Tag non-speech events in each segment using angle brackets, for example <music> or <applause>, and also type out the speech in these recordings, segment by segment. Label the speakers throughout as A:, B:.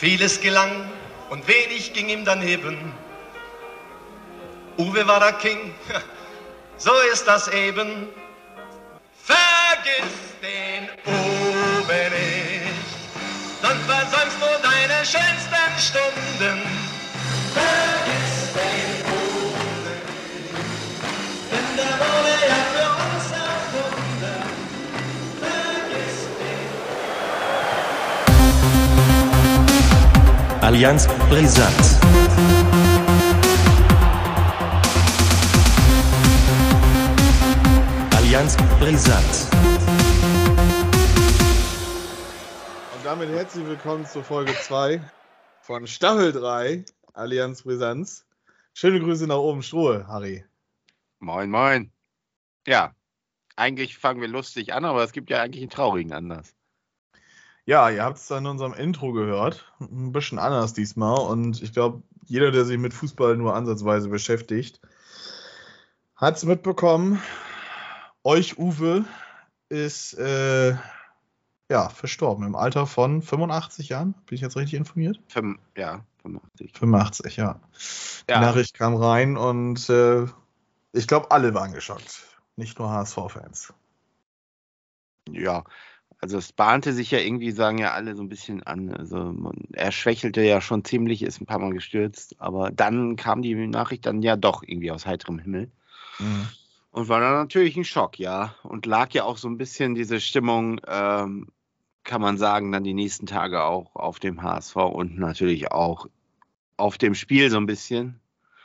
A: Vieles gelang und wenig ging ihm daneben. Uwe war der King, <laughs> so ist das eben. Vergiss den Uwe nicht, sonst versäumst du deine schönsten Stunden. Vergiss den Uwe nicht, denn der wurde ja für
B: Allianz Brisant. Allianz Brisant.
C: Und damit herzlich willkommen zur Folge 2 von Staffel 3 Allianz Brisanz. Schöne Grüße nach oben, Strohe, Harry.
D: Moin, moin. Ja, eigentlich fangen wir lustig an, aber es gibt ja eigentlich einen traurigen Anlass.
C: Ja, ihr habt es in unserem Intro gehört. Ein bisschen anders diesmal. Und ich glaube, jeder, der sich mit Fußball nur ansatzweise beschäftigt, hat es mitbekommen. Euch, Uwe, ist äh, ja, verstorben im Alter von 85 Jahren. Bin ich jetzt richtig informiert?
D: Fünf, ja, 85.
C: 85, ja. Die
D: Ja,
C: Nachricht kam rein und äh, ich glaube, alle waren geschockt. Nicht nur HSV-Fans.
D: ja. Also es bahnte sich ja irgendwie, sagen ja alle so ein bisschen an. Also man, er schwächelte ja schon ziemlich, ist ein paar Mal gestürzt, aber dann kam die Nachricht dann ja doch irgendwie aus heiterem Himmel.
C: Mhm.
D: Und war dann natürlich ein Schock, ja. Und lag ja auch so ein bisschen diese Stimmung, ähm, kann man sagen, dann die nächsten Tage auch auf dem HSV und natürlich auch auf dem Spiel so ein bisschen.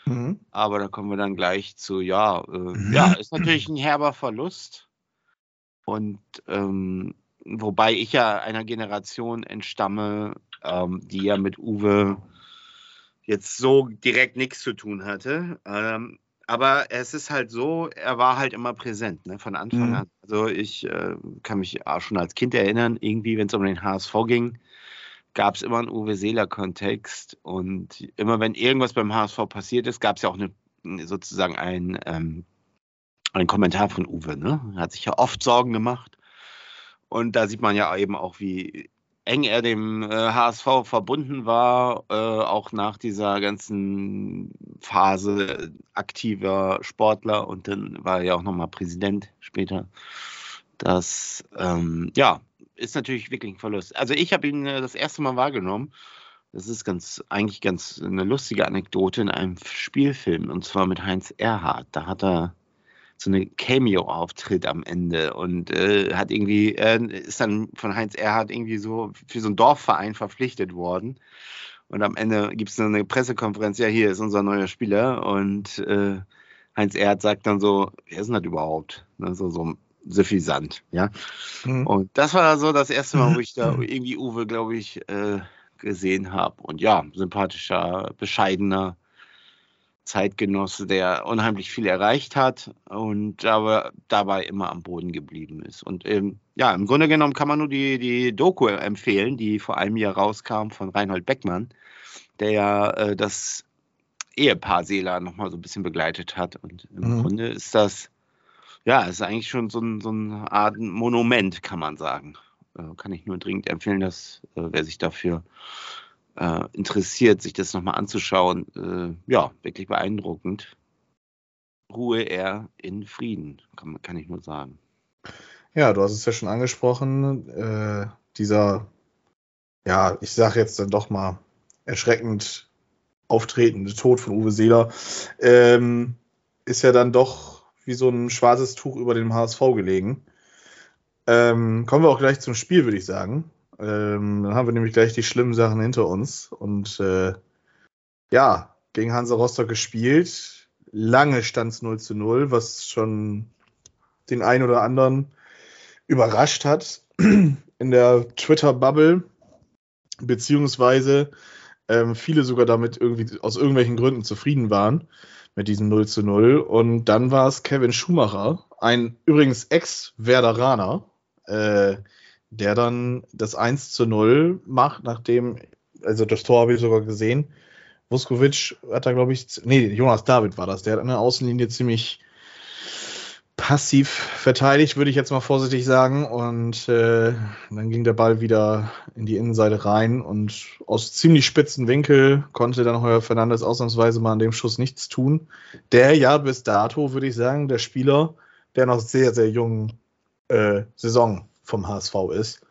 C: Mhm.
D: Aber da kommen wir dann gleich zu, ja, äh, ja, ist natürlich ein herber Verlust. Und ähm, wobei ich ja einer Generation entstamme, ähm, die ja mit Uwe jetzt so direkt nichts zu tun hatte. Ähm, aber es ist halt so, er war halt immer präsent, ne, von Anfang
C: Mhm.
D: an. Also ich äh, kann mich auch schon als Kind erinnern, irgendwie, wenn es um den HSV ging, gab es immer einen Uwe Seeler-Kontext. Und immer wenn irgendwas beim HSV passiert ist, gab es ja auch eine, sozusagen ein, ähm, ein Kommentar von Uwe. Ne? Er hat sich ja oft Sorgen gemacht. Und da sieht man ja eben auch, wie eng er dem äh, HSV verbunden war, äh, auch nach dieser ganzen Phase aktiver Sportler. Und dann war er ja auch nochmal Präsident später. Das, ähm, ja, ist natürlich wirklich ein Verlust. Also ich habe ihn äh, das erste Mal wahrgenommen. Das ist ganz, eigentlich ganz eine lustige Anekdote in einem Spielfilm und zwar mit Heinz Erhardt. Da hat er so eine Cameo-Auftritt am Ende und äh, hat irgendwie, äh, ist dann von Heinz Erhardt irgendwie so für so einen Dorfverein verpflichtet worden. Und am Ende gibt es eine Pressekonferenz, ja, hier ist unser neuer Spieler und äh, Heinz Erhardt sagt dann so, wer ist denn das überhaupt? Ne, so, so suffisant, ja.
C: Mhm.
D: Und das war so das erste Mal, wo ich da irgendwie Uwe, glaube ich, äh, gesehen habe. Und ja, sympathischer, bescheidener Zeitgenosse, der unheimlich viel erreicht hat und aber dabei immer am Boden geblieben ist. Und ähm, ja, im Grunde genommen kann man nur die, die Doku empfehlen, die vor einem Jahr rauskam von Reinhold Beckmann, der ja äh, das Ehepaar Seeler nochmal so ein bisschen begleitet hat. Und im
C: Mhm.
D: Grunde ist das, ja, ist eigentlich schon so, ein, so eine Art Monument, kann man sagen. Äh, kann ich nur dringend empfehlen, dass äh, wer sich dafür äh, interessiert, sich das nochmal anzuschauen. Äh, ja, wirklich beeindruckend. Ruhe er in Frieden, kann, kann ich nur sagen.
C: Ja, du hast es ja schon angesprochen. Äh, dieser, ja, ich sage jetzt dann doch mal erschreckend auftretende Tod von Uwe Seeler ähm, ist ja dann doch wie so ein schwarzes Tuch über dem HSV gelegen. Ähm, kommen wir auch gleich zum Spiel, würde ich sagen. Ähm, dann haben wir nämlich gleich die schlimmen Sachen hinter uns. Und äh, ja, gegen Hansa Rostock gespielt. Lange stand es 0 zu 0, was schon den einen oder anderen überrascht hat <clears throat> in der Twitter-Bubble, beziehungsweise ähm, viele sogar damit irgendwie aus irgendwelchen Gründen zufrieden waren mit diesem 0 zu 0. Und dann war es Kevin Schumacher, ein übrigens Ex-Werderaner, äh, der dann das 1 zu 0 macht, nachdem, also das Tor habe ich sogar gesehen. Vuskovic hat da, glaube ich, nee, Jonas David war das, der hat an der Außenlinie ziemlich passiv verteidigt, würde ich jetzt mal vorsichtig sagen. Und äh, dann ging der Ball wieder in die Innenseite rein und aus ziemlich spitzen Winkel konnte dann Heuer Fernandes ausnahmsweise mal an dem Schuss nichts tun. Der ja bis dato, würde ich sagen, der Spieler der noch sehr, sehr jungen äh, Saison vom HSV ist.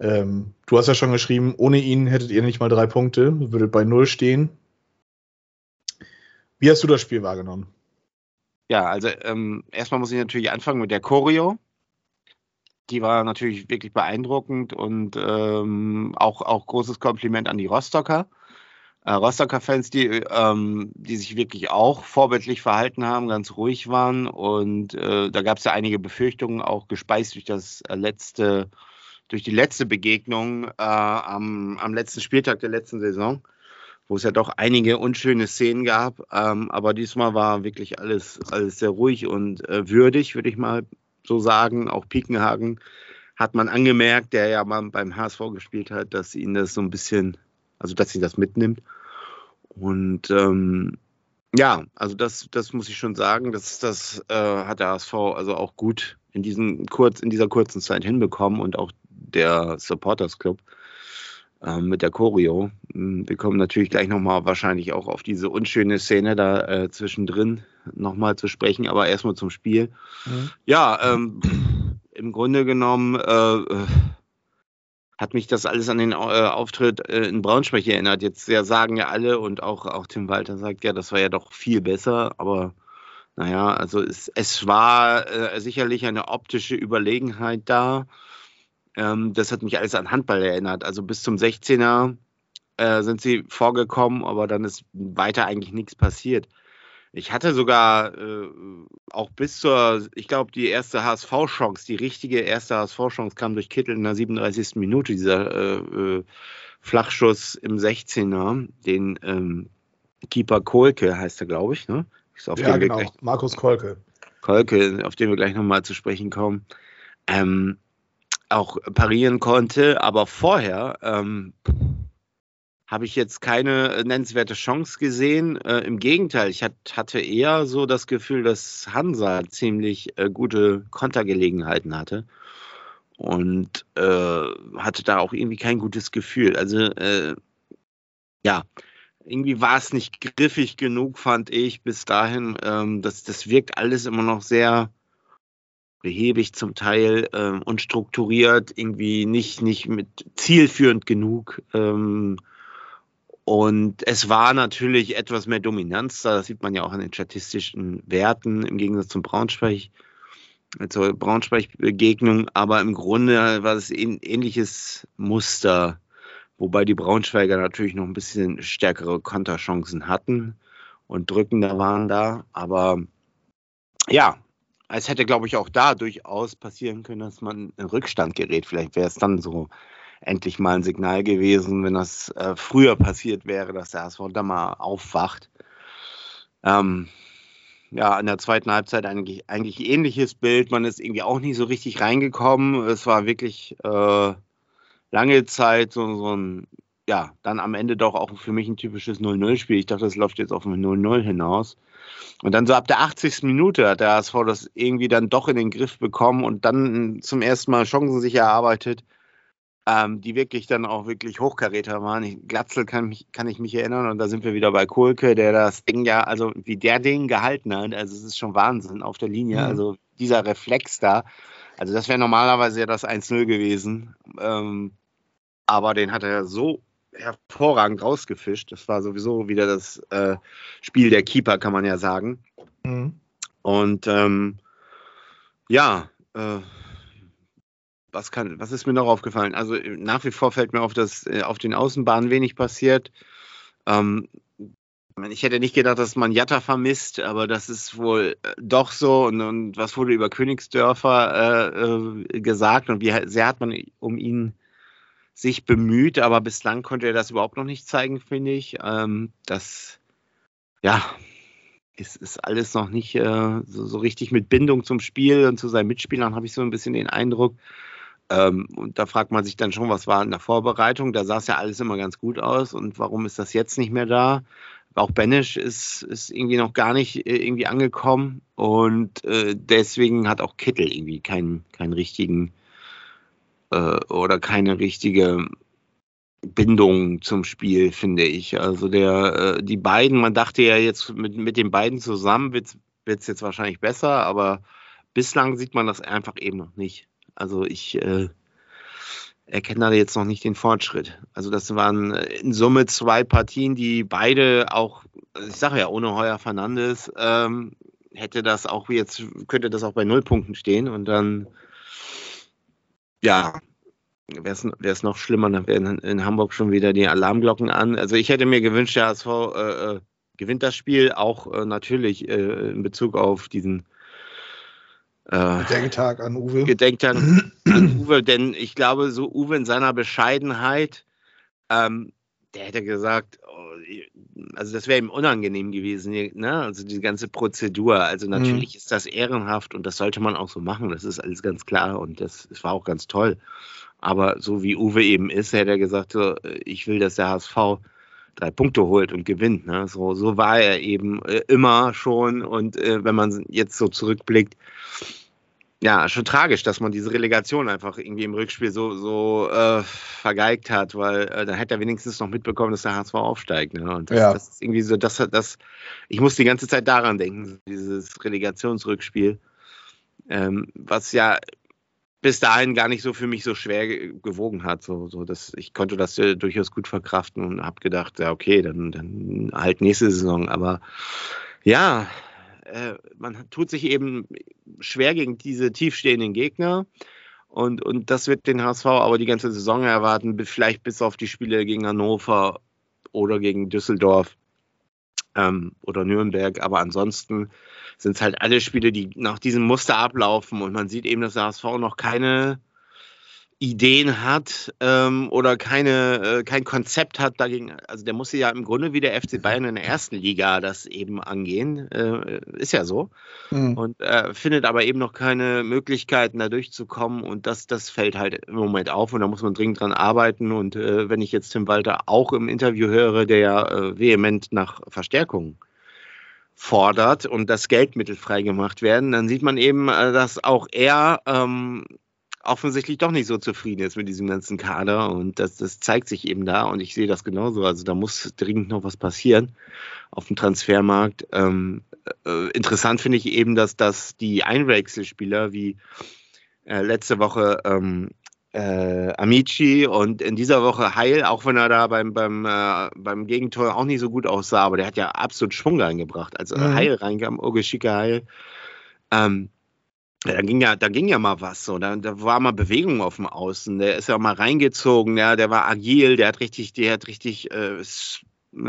C: Ähm, du hast ja schon geschrieben, ohne ihn hättet ihr nicht mal drei Punkte, würdet bei null stehen. Wie hast du das Spiel wahrgenommen?
D: Ja, also ähm, erstmal muss ich natürlich anfangen mit der Choreo. Die war natürlich wirklich beeindruckend und ähm, auch, auch großes Kompliment an die Rostocker. Äh, Rostocker Fans, die, ähm, die sich wirklich auch vorbildlich verhalten haben, ganz ruhig waren. Und äh, da gab es ja einige Befürchtungen, auch gespeist durch das äh, letzte, durch die letzte Begegnung äh, am, am letzten Spieltag der letzten Saison wo es ja doch einige unschöne Szenen gab. Ähm, aber diesmal war wirklich alles, alles sehr ruhig und äh, würdig, würde ich mal so sagen. Auch Piekenhagen hat man angemerkt, der ja mal beim HSV gespielt hat, dass ihn das so ein bisschen, also dass ihn das mitnimmt. Und ähm, ja, also das, das muss ich schon sagen, das, das äh, hat der HSV also auch gut in, diesen kurz, in dieser kurzen Zeit hinbekommen und auch der Supporters Club ähm, mit der Choreo. Hm, wir kommen natürlich gleich nochmal wahrscheinlich auch auf diese unschöne Szene da äh, zwischendrin nochmal zu sprechen, aber erstmal zum Spiel. Mhm. Ja, ähm, im Grunde genommen äh, äh, hat mich das alles an den äh, Auftritt äh, in Braunschweig erinnert. Jetzt ja, sagen ja alle und auch, auch Tim Walter sagt ja, das war ja doch viel besser, aber naja, also es, es war äh, sicherlich eine optische Überlegenheit da. Ähm, das hat mich alles an Handball erinnert. Also bis zum 16er äh, sind sie vorgekommen, aber dann ist weiter eigentlich nichts passiert. Ich hatte sogar äh, auch bis zur, ich glaube, die erste HSV-Chance, die richtige erste HSV-Chance kam durch Kittel in der 37. Minute, dieser äh, äh, Flachschuss im 16er, den ähm, Keeper Kolke heißt er, glaube ich, ne?
C: ja, genau, gleich, Markus Kolke.
D: Kolke, auf den wir gleich nochmal zu sprechen kommen. Ähm, auch parieren konnte. Aber vorher ähm, habe ich jetzt keine nennenswerte Chance gesehen. Äh, Im Gegenteil, ich hat, hatte eher so das Gefühl, dass Hansa ziemlich äh, gute Kontergelegenheiten hatte. Und äh, hatte da auch irgendwie kein gutes Gefühl. Also, äh, ja, irgendwie war es nicht griffig genug, fand ich bis dahin. Ähm, das, das wirkt alles immer noch sehr behäbig zum Teil ähm, und irgendwie nicht, nicht mit zielführend genug. Ähm, und es war natürlich etwas mehr Dominanz da, das sieht man ja auch an den statistischen Werten im Gegensatz zum Braunschweig, zur Braunschweig-Begegnung, aber im Grunde war es ein ähnliches Muster, wobei die Braunschweiger natürlich noch ein bisschen stärkere Konterchancen hatten und drückender waren da, aber ja, es hätte, glaube ich, auch da durchaus passieren können, dass man in Rückstand gerät. Vielleicht wäre es dann so endlich mal ein Signal gewesen, wenn das äh, früher passiert wäre, dass der HSV da mal aufwacht. Ähm, ja, in der zweiten Halbzeit eigentlich, eigentlich ähnliches Bild. Man ist irgendwie auch nicht so richtig reingekommen. Es war wirklich äh, lange Zeit so, so ein, ja, dann am Ende doch auch für mich ein typisches 0-0-Spiel. Ich dachte, das läuft jetzt auf ein 0-0 hinaus. Und dann so ab der 80. Minute hat der HSV das irgendwie dann doch in den Griff bekommen und dann zum ersten Mal Chancen sich erarbeitet, ähm, die wirklich dann auch wirklich Hochkaräter waren. Ich, Glatzel kann, mich, kann ich mich erinnern und da sind wir wieder bei Kohlke, der das Ding ja, also wie der Ding gehalten hat, also es ist schon Wahnsinn auf der Linie, mhm. also dieser Reflex da, also das wäre normalerweise ja das 1-0 gewesen, ähm, aber den hat er so hervorragend rausgefischt. Das war sowieso wieder das äh, Spiel der Keeper, kann man ja sagen. Mhm. Und ähm, ja, äh, was, kann, was ist mir noch aufgefallen? Also nach wie vor fällt mir auf, dass äh, auf den Außenbahnen wenig passiert. Ähm, ich hätte nicht gedacht, dass man Jatta vermisst, aber das ist wohl äh, doch so. Und, und was wurde über Königsdörfer äh, äh, gesagt und wie sehr hat man um ihn sich bemüht, aber bislang konnte er das überhaupt noch nicht zeigen, finde ich. Ähm, das, ja, ist, ist alles noch nicht äh, so, so, richtig mit Bindung zum Spiel und zu seinen Mitspielern, habe ich so ein bisschen den Eindruck. Ähm, und da fragt man sich dann schon, was war in der Vorbereitung? Da sah es ja alles immer ganz gut aus und warum ist das jetzt nicht mehr da? auch Benisch ist, ist irgendwie noch gar nicht äh, irgendwie angekommen und äh, deswegen hat auch Kittel irgendwie keinen, keinen richtigen äh, oder keine richtige Bindung zum Spiel, finde ich. Also der, äh, die beiden, man dachte ja jetzt mit, mit den beiden zusammen wird es jetzt wahrscheinlich besser, aber bislang sieht man das einfach eben noch nicht. Also ich äh, erkenne da jetzt noch nicht den Fortschritt. Also das waren äh, in Summe zwei Partien, die beide auch, ich sage ja, ohne Heuer Fernandes ähm, hätte das auch jetzt, könnte das auch bei null Punkten stehen und dann, ja, wäre es noch schlimmer, dann wären in Hamburg schon wieder die Alarmglocken an. Also ich hätte mir gewünscht, der HSV äh, äh, gewinnt das Spiel, auch äh, natürlich äh, in Bezug auf diesen
C: Gedenktag an Uwe.
D: Gedenktag <clears throat> an Uwe, denn ich glaube, so Uwe in seiner Bescheidenheit, ähm, der hätte gesagt, oh, also das wäre ihm unangenehm gewesen, ne? also die ganze Prozedur. Also mhm. natürlich mhm. ist das ehrenhaft und das sollte man auch so machen, das ist alles ganz klar und das, das war auch ganz toll. Aber so wie Uwe eben ist, hätte er gesagt, so, ich will, dass der HSV drei Punkte holt und gewinnt. Ne? So, so war er eben äh, immer schon. Und äh, wenn man jetzt so zurückblickt, ja, schon tragisch, dass man diese Relegation einfach irgendwie im Rückspiel so, so äh, vergeigt hat, weil äh, dann hätte er wenigstens noch mitbekommen, dass der HSV aufsteigt. Ne? Und das, ja. das ist irgendwie so, das, das, ich muss die ganze Zeit daran denken, dieses Relegationsrückspiel, ähm, was ja bis dahin gar nicht so für mich so schwer gewogen hat. So, so dass ich konnte das äh, durchaus gut verkraften und habe gedacht, ja, okay, dann, dann halt nächste Saison. Aber ja, äh, man tut sich eben schwer gegen diese tiefstehenden Gegner. Und, und das wird den HSV aber die ganze Saison erwarten, vielleicht bis auf die Spiele gegen Hannover oder gegen Düsseldorf ähm, oder Nürnberg. Aber ansonsten sind es halt alle Spiele, die nach diesem Muster ablaufen. Und man sieht eben, dass der HSV noch keine Ideen hat ähm, oder keine, äh, kein Konzept hat dagegen. Also der musste ja im Grunde wie der FC Bayern in der ersten Liga das eben angehen. Äh, ist ja so. Mhm. Und äh, findet aber eben noch keine Möglichkeiten, da durchzukommen. Und das, das fällt halt im Moment auf und da muss man dringend dran arbeiten. Und äh, wenn ich jetzt Tim Walter auch im Interview höre, der ja äh, vehement nach Verstärkung fordert und das Geldmittel freigemacht werden, dann sieht man eben, äh, dass auch er ähm, offensichtlich doch nicht so zufrieden ist mit diesem ganzen Kader und das, das zeigt sich eben da und ich sehe das genauso. Also da muss dringend noch was passieren auf dem Transfermarkt. Ähm, äh, interessant finde ich eben, dass, dass die Einwechselspieler wie äh, letzte Woche ähm, äh, Amici und in dieser Woche Heil, auch wenn er da beim, beim, äh, beim Gegentor auch nicht so gut aussah, aber der hat ja absolut Schwung reingebracht. Also mhm. Heil reinkam, Ogeschicke Heil. Ähm, ja, da ging ja, da ging ja mal was so. Da, da war mal Bewegung auf dem Außen. Der ist ja mal reingezogen, ja, der war agil, der hat richtig, der hat richtig, äh,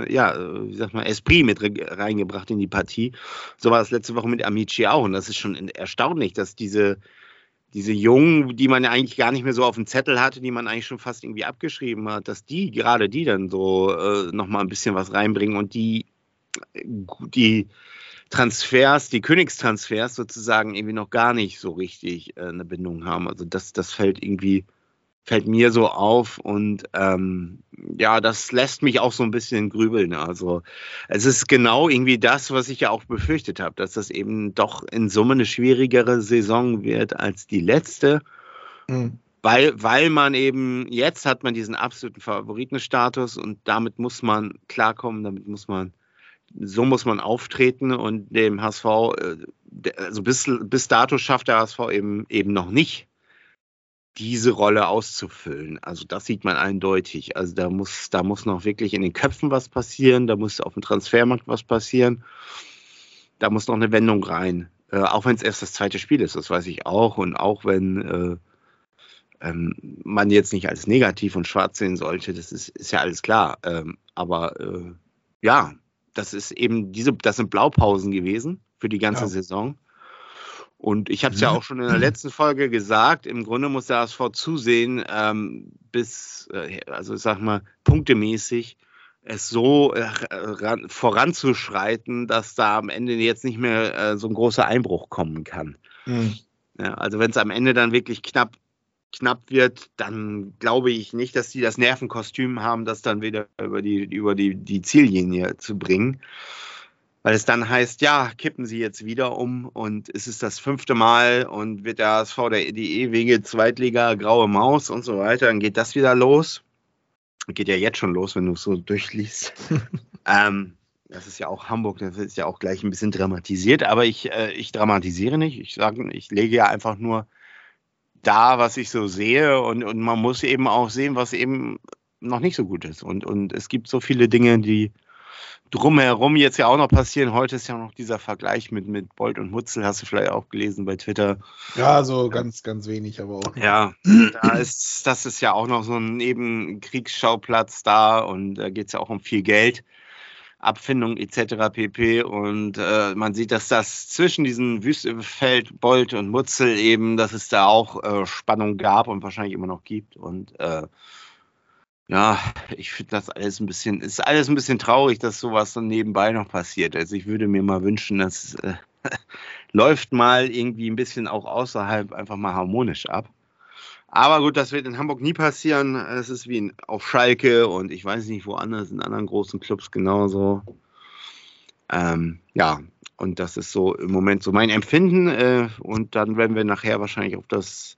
D: ja, wie sag mal, Esprit mit reingebracht in die Partie. So war das letzte Woche mit Amici auch. Und das ist schon erstaunlich, dass diese, diese Jungen, die man ja eigentlich gar nicht mehr so auf dem Zettel hatte, die man eigentlich schon fast irgendwie abgeschrieben hat, dass die, gerade die dann so äh, nochmal ein bisschen was reinbringen und die, die, Transfers, die Königstransfers sozusagen irgendwie noch gar nicht so richtig äh, eine Bindung haben. Also das, das fällt irgendwie, fällt mir so auf und ähm, ja, das lässt mich auch so ein bisschen grübeln. Also es ist genau irgendwie das, was ich ja auch befürchtet habe, dass das eben doch in Summe eine schwierigere Saison wird als die letzte. Mhm. Weil, weil man eben, jetzt hat man diesen absoluten Favoritenstatus und damit muss man klarkommen, damit muss man so muss man auftreten und dem HSV, äh, also bis, bis dato schafft der HSV eben, eben noch nicht, diese Rolle auszufüllen. Also das sieht man eindeutig. Also da muss, da muss noch wirklich in den Köpfen was passieren, da muss auf dem Transfermarkt was passieren, da muss noch eine Wendung rein. Äh, auch wenn es erst das zweite Spiel ist, das weiß ich auch. Und auch wenn äh, ähm, man jetzt nicht als negativ und schwarz sehen sollte, das ist, ist ja alles klar. Ähm, aber äh, ja, das ist eben diese, das sind Blaupausen gewesen für die ganze ja. Saison. Und ich habe es ja mhm. auch schon in der letzten Folge gesagt, im Grunde muss der ASV zusehen, ähm, bis, äh, also ich sag mal, punktemäßig es so äh, ran, voranzuschreiten, dass da am Ende jetzt nicht mehr äh, so ein großer Einbruch kommen kann. Mhm. Ja, also wenn es am Ende dann wirklich knapp knapp wird, dann glaube ich nicht, dass die das Nervenkostüm haben, das dann wieder über die, über die, die Ziellinie zu bringen. Weil es dann heißt, ja, kippen sie jetzt wieder um und es ist das fünfte Mal und wird der HSV der, die ewige Zweitliga graue Maus und so weiter, dann geht das wieder los. Geht ja jetzt schon los, wenn du es so durchliest. <laughs> ähm, das ist ja auch Hamburg, das ist ja auch gleich ein bisschen dramatisiert, aber ich, äh, ich dramatisiere nicht. Ich sage, ich lege ja einfach nur da, was ich so sehe und, und man muss eben auch sehen, was eben noch nicht so gut ist. Und, und es gibt so viele Dinge, die drumherum jetzt ja auch noch passieren. Heute ist ja noch dieser Vergleich mit, mit Bolt und Mutzel, hast du vielleicht auch gelesen bei Twitter.
C: Ja, so ganz, ganz wenig, aber auch.
D: Ja, da <clears throat> ist, das ist ja auch noch so ein Nebenkriegsschauplatz da und da geht es ja auch um viel Geld. Abfindung etc. pp. Und äh, man sieht, dass das zwischen diesen Wüstefeld, Bolt und Mutzel eben, dass es da auch äh, Spannung gab und wahrscheinlich immer noch gibt. Und äh, ja, ich finde das alles ein bisschen, ist alles ein bisschen traurig, dass sowas dann nebenbei noch passiert. Also ich würde mir mal wünschen, dass äh, <laughs> läuft mal irgendwie ein bisschen auch außerhalb einfach mal harmonisch ab. Aber gut, das wird in Hamburg nie passieren. Es ist wie in, auf Schalke und ich weiß nicht woanders, in anderen großen Clubs genauso. Ähm, ja, und das ist so im Moment so mein Empfinden. Äh, und dann werden wir nachher wahrscheinlich auf das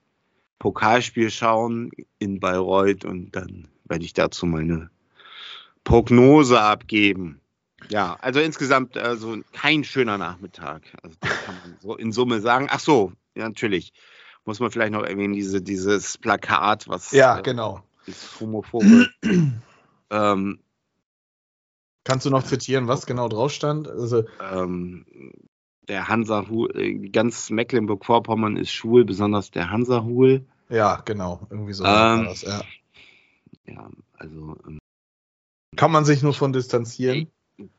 D: Pokalspiel schauen in Bayreuth und dann werde ich dazu meine Prognose abgeben. Ja, also insgesamt also kein schöner Nachmittag. Also kann man so in Summe sagen. Ach so, ja, natürlich muss man vielleicht noch erwähnen, diese, dieses Plakat, was.
C: Ja, äh, genau.
D: Ist homophobe. <clears throat> ähm,
C: Kannst du noch zitieren, was genau drauf stand? Also,
D: ähm, der Hansa-Hul, äh, ganz Mecklenburg-Vorpommern ist schwul, besonders der Hansa-Hul.
C: Ja, genau, irgendwie so.
D: Ähm,
C: das, ja.
D: ja, also. Ähm,
C: Kann man sich nur von distanzieren?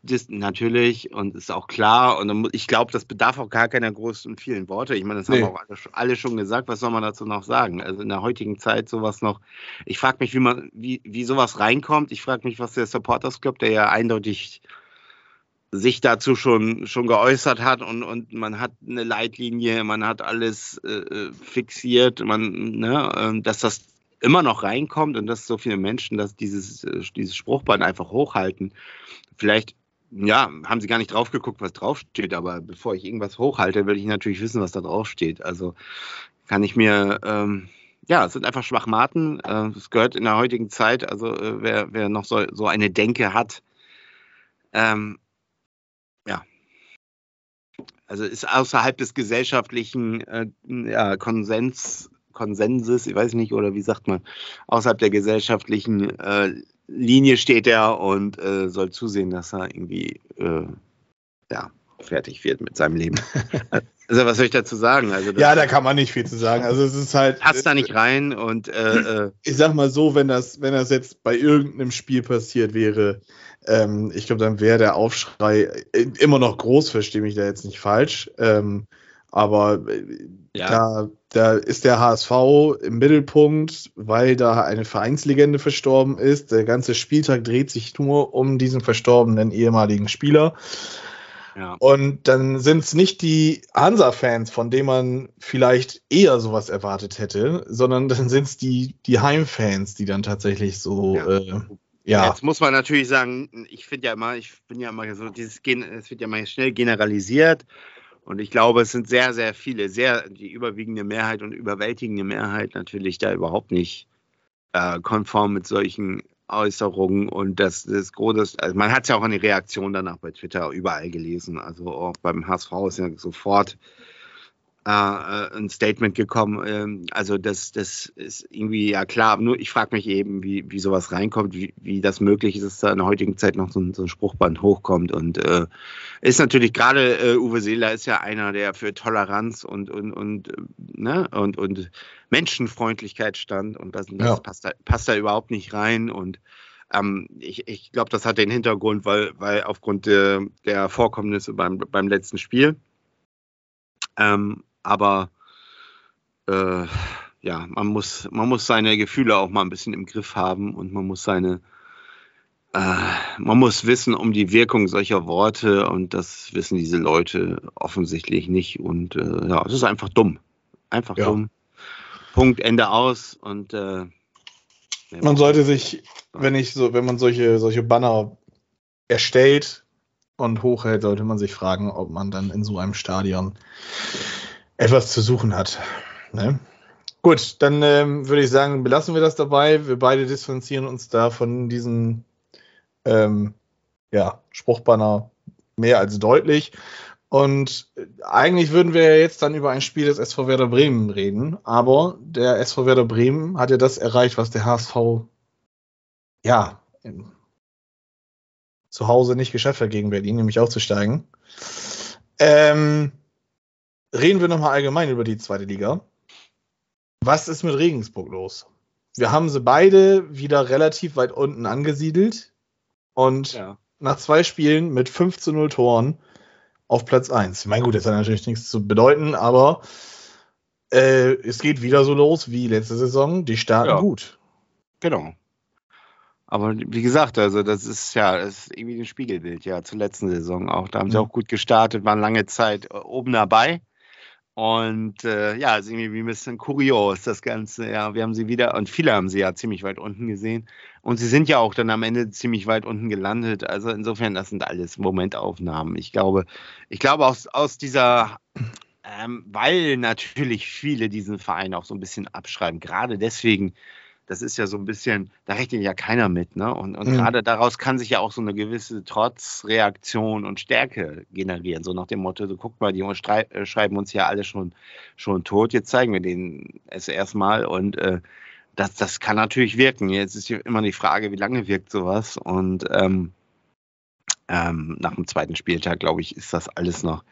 D: Das natürlich und ist auch klar. Und ich glaube, das bedarf auch gar keiner großen, vielen Worte. Ich meine, das nee. haben auch alle, alle, schon gesagt. Was soll man dazu noch sagen? Also in der heutigen Zeit sowas noch. Ich frage mich, wie man, wie, wie sowas reinkommt. Ich frage mich, was der Supporters Club, der ja eindeutig sich dazu schon, schon geäußert hat und, und man hat eine Leitlinie, man hat alles äh, fixiert, man, ne, äh, dass das immer noch reinkommt und dass so viele Menschen dass dieses, äh, dieses Spruchband einfach hochhalten vielleicht, ja, haben sie gar nicht drauf geguckt, was draufsteht, aber bevor ich irgendwas hochhalte, will ich natürlich wissen, was da draufsteht. Also kann ich mir, ähm, ja, es sind einfach Schwachmaten. Äh, es gehört in der heutigen Zeit, also äh, wer, wer noch so, so eine Denke hat, ähm, ja, also ist außerhalb des gesellschaftlichen äh, ja, Konsens, Konsenses, ich weiß nicht, oder wie sagt man, außerhalb der gesellschaftlichen äh, Linie steht er und äh, soll zusehen, dass er irgendwie äh, ja, fertig wird mit seinem Leben. <laughs> also was soll ich dazu sagen? Also
C: ja, da kann man nicht viel zu sagen. Also es ist halt
D: passt da nicht rein und äh,
C: äh, ich sag mal so, wenn das wenn das jetzt bei irgendeinem Spiel passiert wäre, ähm, ich glaube, dann wäre der Aufschrei immer noch groß. Verstehe mich da jetzt nicht falsch. Ähm, aber äh, ja. da, da ist der HSV im Mittelpunkt, weil da eine Vereinslegende verstorben ist. Der ganze Spieltag dreht sich nur um diesen verstorbenen ehemaligen Spieler. Ja. Und dann sind es nicht die Hansa-Fans, von denen man vielleicht eher sowas erwartet hätte, sondern dann sind es die, die Heimfans, die dann tatsächlich so. Ja. Äh, ja.
D: Jetzt muss man natürlich sagen, ich finde ja immer, ich bin ja immer so, dieses Gen, es wird ja mal schnell generalisiert. Und ich glaube, es sind sehr, sehr viele, sehr die überwiegende Mehrheit und überwältigende Mehrheit natürlich da überhaupt nicht äh, konform mit solchen Äußerungen. Und das, das Große, also man hat es ja auch in die Reaktion danach bei Twitter überall gelesen. Also auch beim HSV ist ja sofort äh, äh, ein Statement gekommen. Ähm, also das, das ist irgendwie ja klar. Nur ich frage mich eben, wie, wie sowas reinkommt, wie, wie das möglich ist, dass da in der heutigen Zeit noch so ein, so ein Spruchband hochkommt. Und äh, ist natürlich gerade äh, Uwe Seeler ist ja einer, der für Toleranz und und und ne und und Menschenfreundlichkeit stand und das, das ja. passt, da, passt da überhaupt nicht rein und ähm, ich, ich glaube, das hat den Hintergrund, weil, weil aufgrund der, der Vorkommnisse beim, beim letzten Spiel. Ähm, aber äh, ja, man muss, man muss seine Gefühle auch mal ein bisschen im Griff haben und man muss seine, äh, man muss wissen um die Wirkung solcher Worte und das wissen diese Leute offensichtlich nicht und äh, ja, es ist einfach dumm. Einfach ja. dumm. Punkt, Ende aus und äh,
C: Man sollte sich, wenn ich so, wenn man solche, solche Banner erstellt und hochhält, sollte man sich fragen, ob man dann in so einem Stadion etwas zu suchen hat. Ne? Gut, dann ähm, würde ich sagen, belassen wir das dabei. Wir beide distanzieren uns da von diesem ähm, ja, Spruchbanner mehr als deutlich. Und äh, eigentlich würden wir ja jetzt dann über ein Spiel des SV Werder Bremen reden, aber der SV Werder Bremen hat ja das erreicht, was der HSV ja zu Hause nicht geschafft hat gegen Berlin, nämlich aufzusteigen. Ähm, reden wir nochmal allgemein über die zweite Liga. Was ist mit Regensburg los? Wir haben sie beide wieder relativ weit unten angesiedelt und
D: ja.
C: nach zwei Spielen mit 5 zu 0 Toren auf Platz 1. Mein gut, das hat natürlich nichts zu bedeuten, aber äh, es geht wieder so los wie letzte Saison. Die starten
D: Ja.
C: gut.
D: Genau. Aber wie gesagt, also das ist ja, das ist irgendwie ein Spiegelbild, ja, zur letzten Saison auch. Da haben sie
C: Mhm.
D: auch gut gestartet, waren lange Zeit äh, oben dabei. Und äh, ja, ist irgendwie ein bisschen kurios, das Ganze. Ja, wir haben sie wieder, und viele haben sie ja ziemlich weit unten gesehen. Und sie sind ja auch dann am Ende ziemlich weit unten gelandet. Also insofern, das sind alles Momentaufnahmen. Ich glaube, ich glaube aus, aus dieser, ähm, weil natürlich viele diesen Verein auch so ein bisschen abschreiben, gerade deswegen, das ist ja so ein bisschen, da rechnet ja keiner mit, ne? Und, und
C: Mhm.
D: gerade daraus kann sich ja auch so eine gewisse Trotzreaktion und Stärke generieren. So nach dem Motto, so guck mal, die strei- äh, schreiben uns ja alle schon, schon tot, jetzt zeigen wir denen es erstmal und äh, das, das kann natürlich wirken. Jetzt ist ja immer die Frage, wie lange wirkt sowas und ähm, ähm, nach dem zweiten Spieltag, glaube ich, ist das alles noch,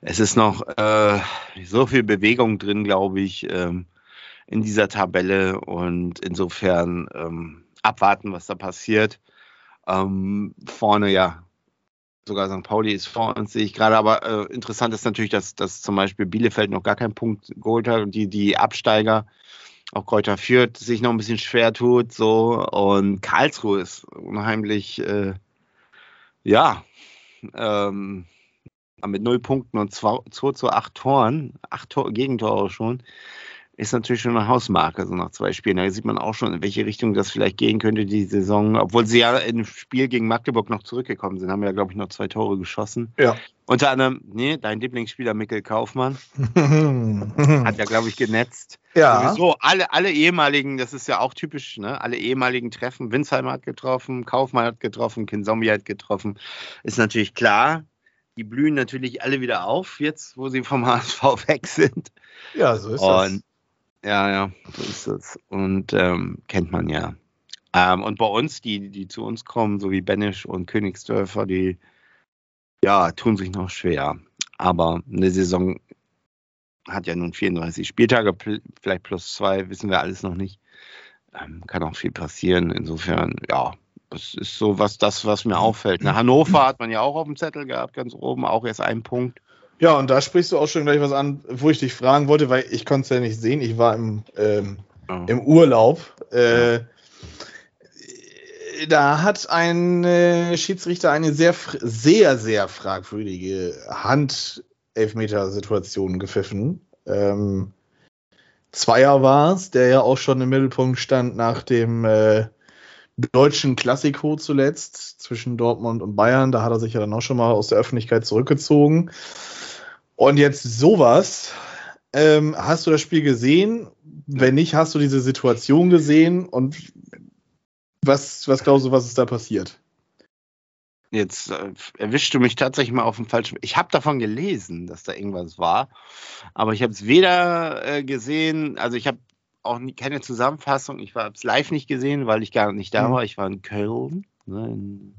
D: es ist noch äh, so viel Bewegung drin, glaube ich, ähm, in dieser Tabelle und insofern ähm, abwarten, was da passiert. Ähm, vorne ja, sogar St. Pauli ist vor uns, sehe ich gerade, aber äh, interessant ist natürlich, dass, dass zum Beispiel Bielefeld noch gar keinen Punkt geholt hat und die, die Absteiger, auch Kräuter Fürth, sich noch ein bisschen schwer tut, so und Karlsruhe ist unheimlich, äh, ja, ähm, mit null Punkten und 2 zu 8 Toren, 8 Tor, Gegentore schon, ist natürlich schon eine Hausmarke, so nach zwei Spielen. Da sieht man auch schon, in welche Richtung das vielleicht gehen könnte, die Saison. Obwohl sie ja im Spiel gegen Magdeburg noch zurückgekommen sind, haben ja, glaube ich, noch zwei Tore geschossen.
C: Ja.
D: Unter anderem, nee, dein Lieblingsspieler Mikkel Kaufmann <laughs> hat ja, glaube ich, genetzt.
C: ja.
D: Sowieso alle, alle ehemaligen, das ist ja auch typisch, ne? Alle ehemaligen Treffen. Winsheimer hat getroffen, Kaufmann hat getroffen, Kinzombie hat getroffen. Ist natürlich klar. Die blühen natürlich alle wieder auf, jetzt, wo sie vom <laughs> HSV weg sind.
C: ja, so ist das.
D: Ja, ja, so ist es. Und ähm, kennt man ja. Ähm, und bei uns, die, die zu uns kommen, so wie Benisch und Königsdörfer, die ja, tun sich noch schwer. Aber eine Saison hat ja nun 34 Spieltage, vielleicht plus zwei, wissen wir alles noch nicht. Ähm, kann auch viel passieren. Insofern, ja, das ist so was, das, was mir auffällt. Ne? Hannover hat man ja auch auf dem Zettel gehabt, ganz oben, auch erst ein Punkt.
C: Ja, und da sprichst du auch schon gleich was an, wo ich dich fragen wollte, weil ich konnte es ja nicht sehen. Ich war im, ähm,
D: Ja.
C: im Urlaub. Äh, da hat ein äh, Schiedsrichter eine sehr, sehr, sehr fragwürdige Hand-Elfmeter-Situation gepfiffen. Ähm, Zweier war es, der ja auch schon im Mittelpunkt stand nach dem äh, deutschen Klassiko zuletzt zwischen Dortmund und Bayern. Da hat er sich ja dann auch schon mal aus der Öffentlichkeit zurückgezogen. Und jetzt sowas. Ähm, hast du das Spiel gesehen? Wenn nicht, hast du diese Situation gesehen? Und was, was glaubst du, was ist da passiert?
D: Jetzt äh, erwischst du mich tatsächlich mal auf dem falschen. Ich habe davon gelesen, dass da irgendwas war, aber ich habe es weder äh, gesehen, also ich habe auch nie, keine Zusammenfassung. Ich habe es live nicht gesehen, weil ich gar nicht da
C: Mhm.
D: war. Ich war in Köln, ne, in,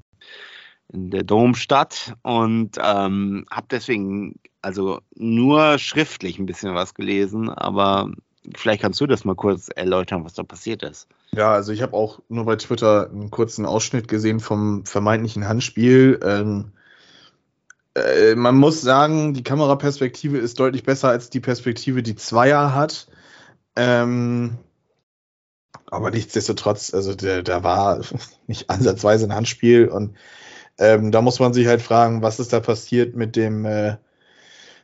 D: in der Domstadt und ähm, habe deswegen also nur schriftlich ein bisschen was gelesen, aber vielleicht kannst du das mal kurz erläutern, was da passiert ist.
C: Ja, also ich habe auch nur bei Twitter einen kurzen Ausschnitt gesehen vom vermeintlichen Handspiel. Ähm, äh, man muss sagen, die Kameraperspektive ist deutlich besser als die Perspektive, die Zweier hat. Ähm, aber nichtsdestotrotz, also der, da war <laughs> nicht ansatzweise ein Handspiel und ähm, da muss man sich halt fragen, was ist da passiert mit dem äh,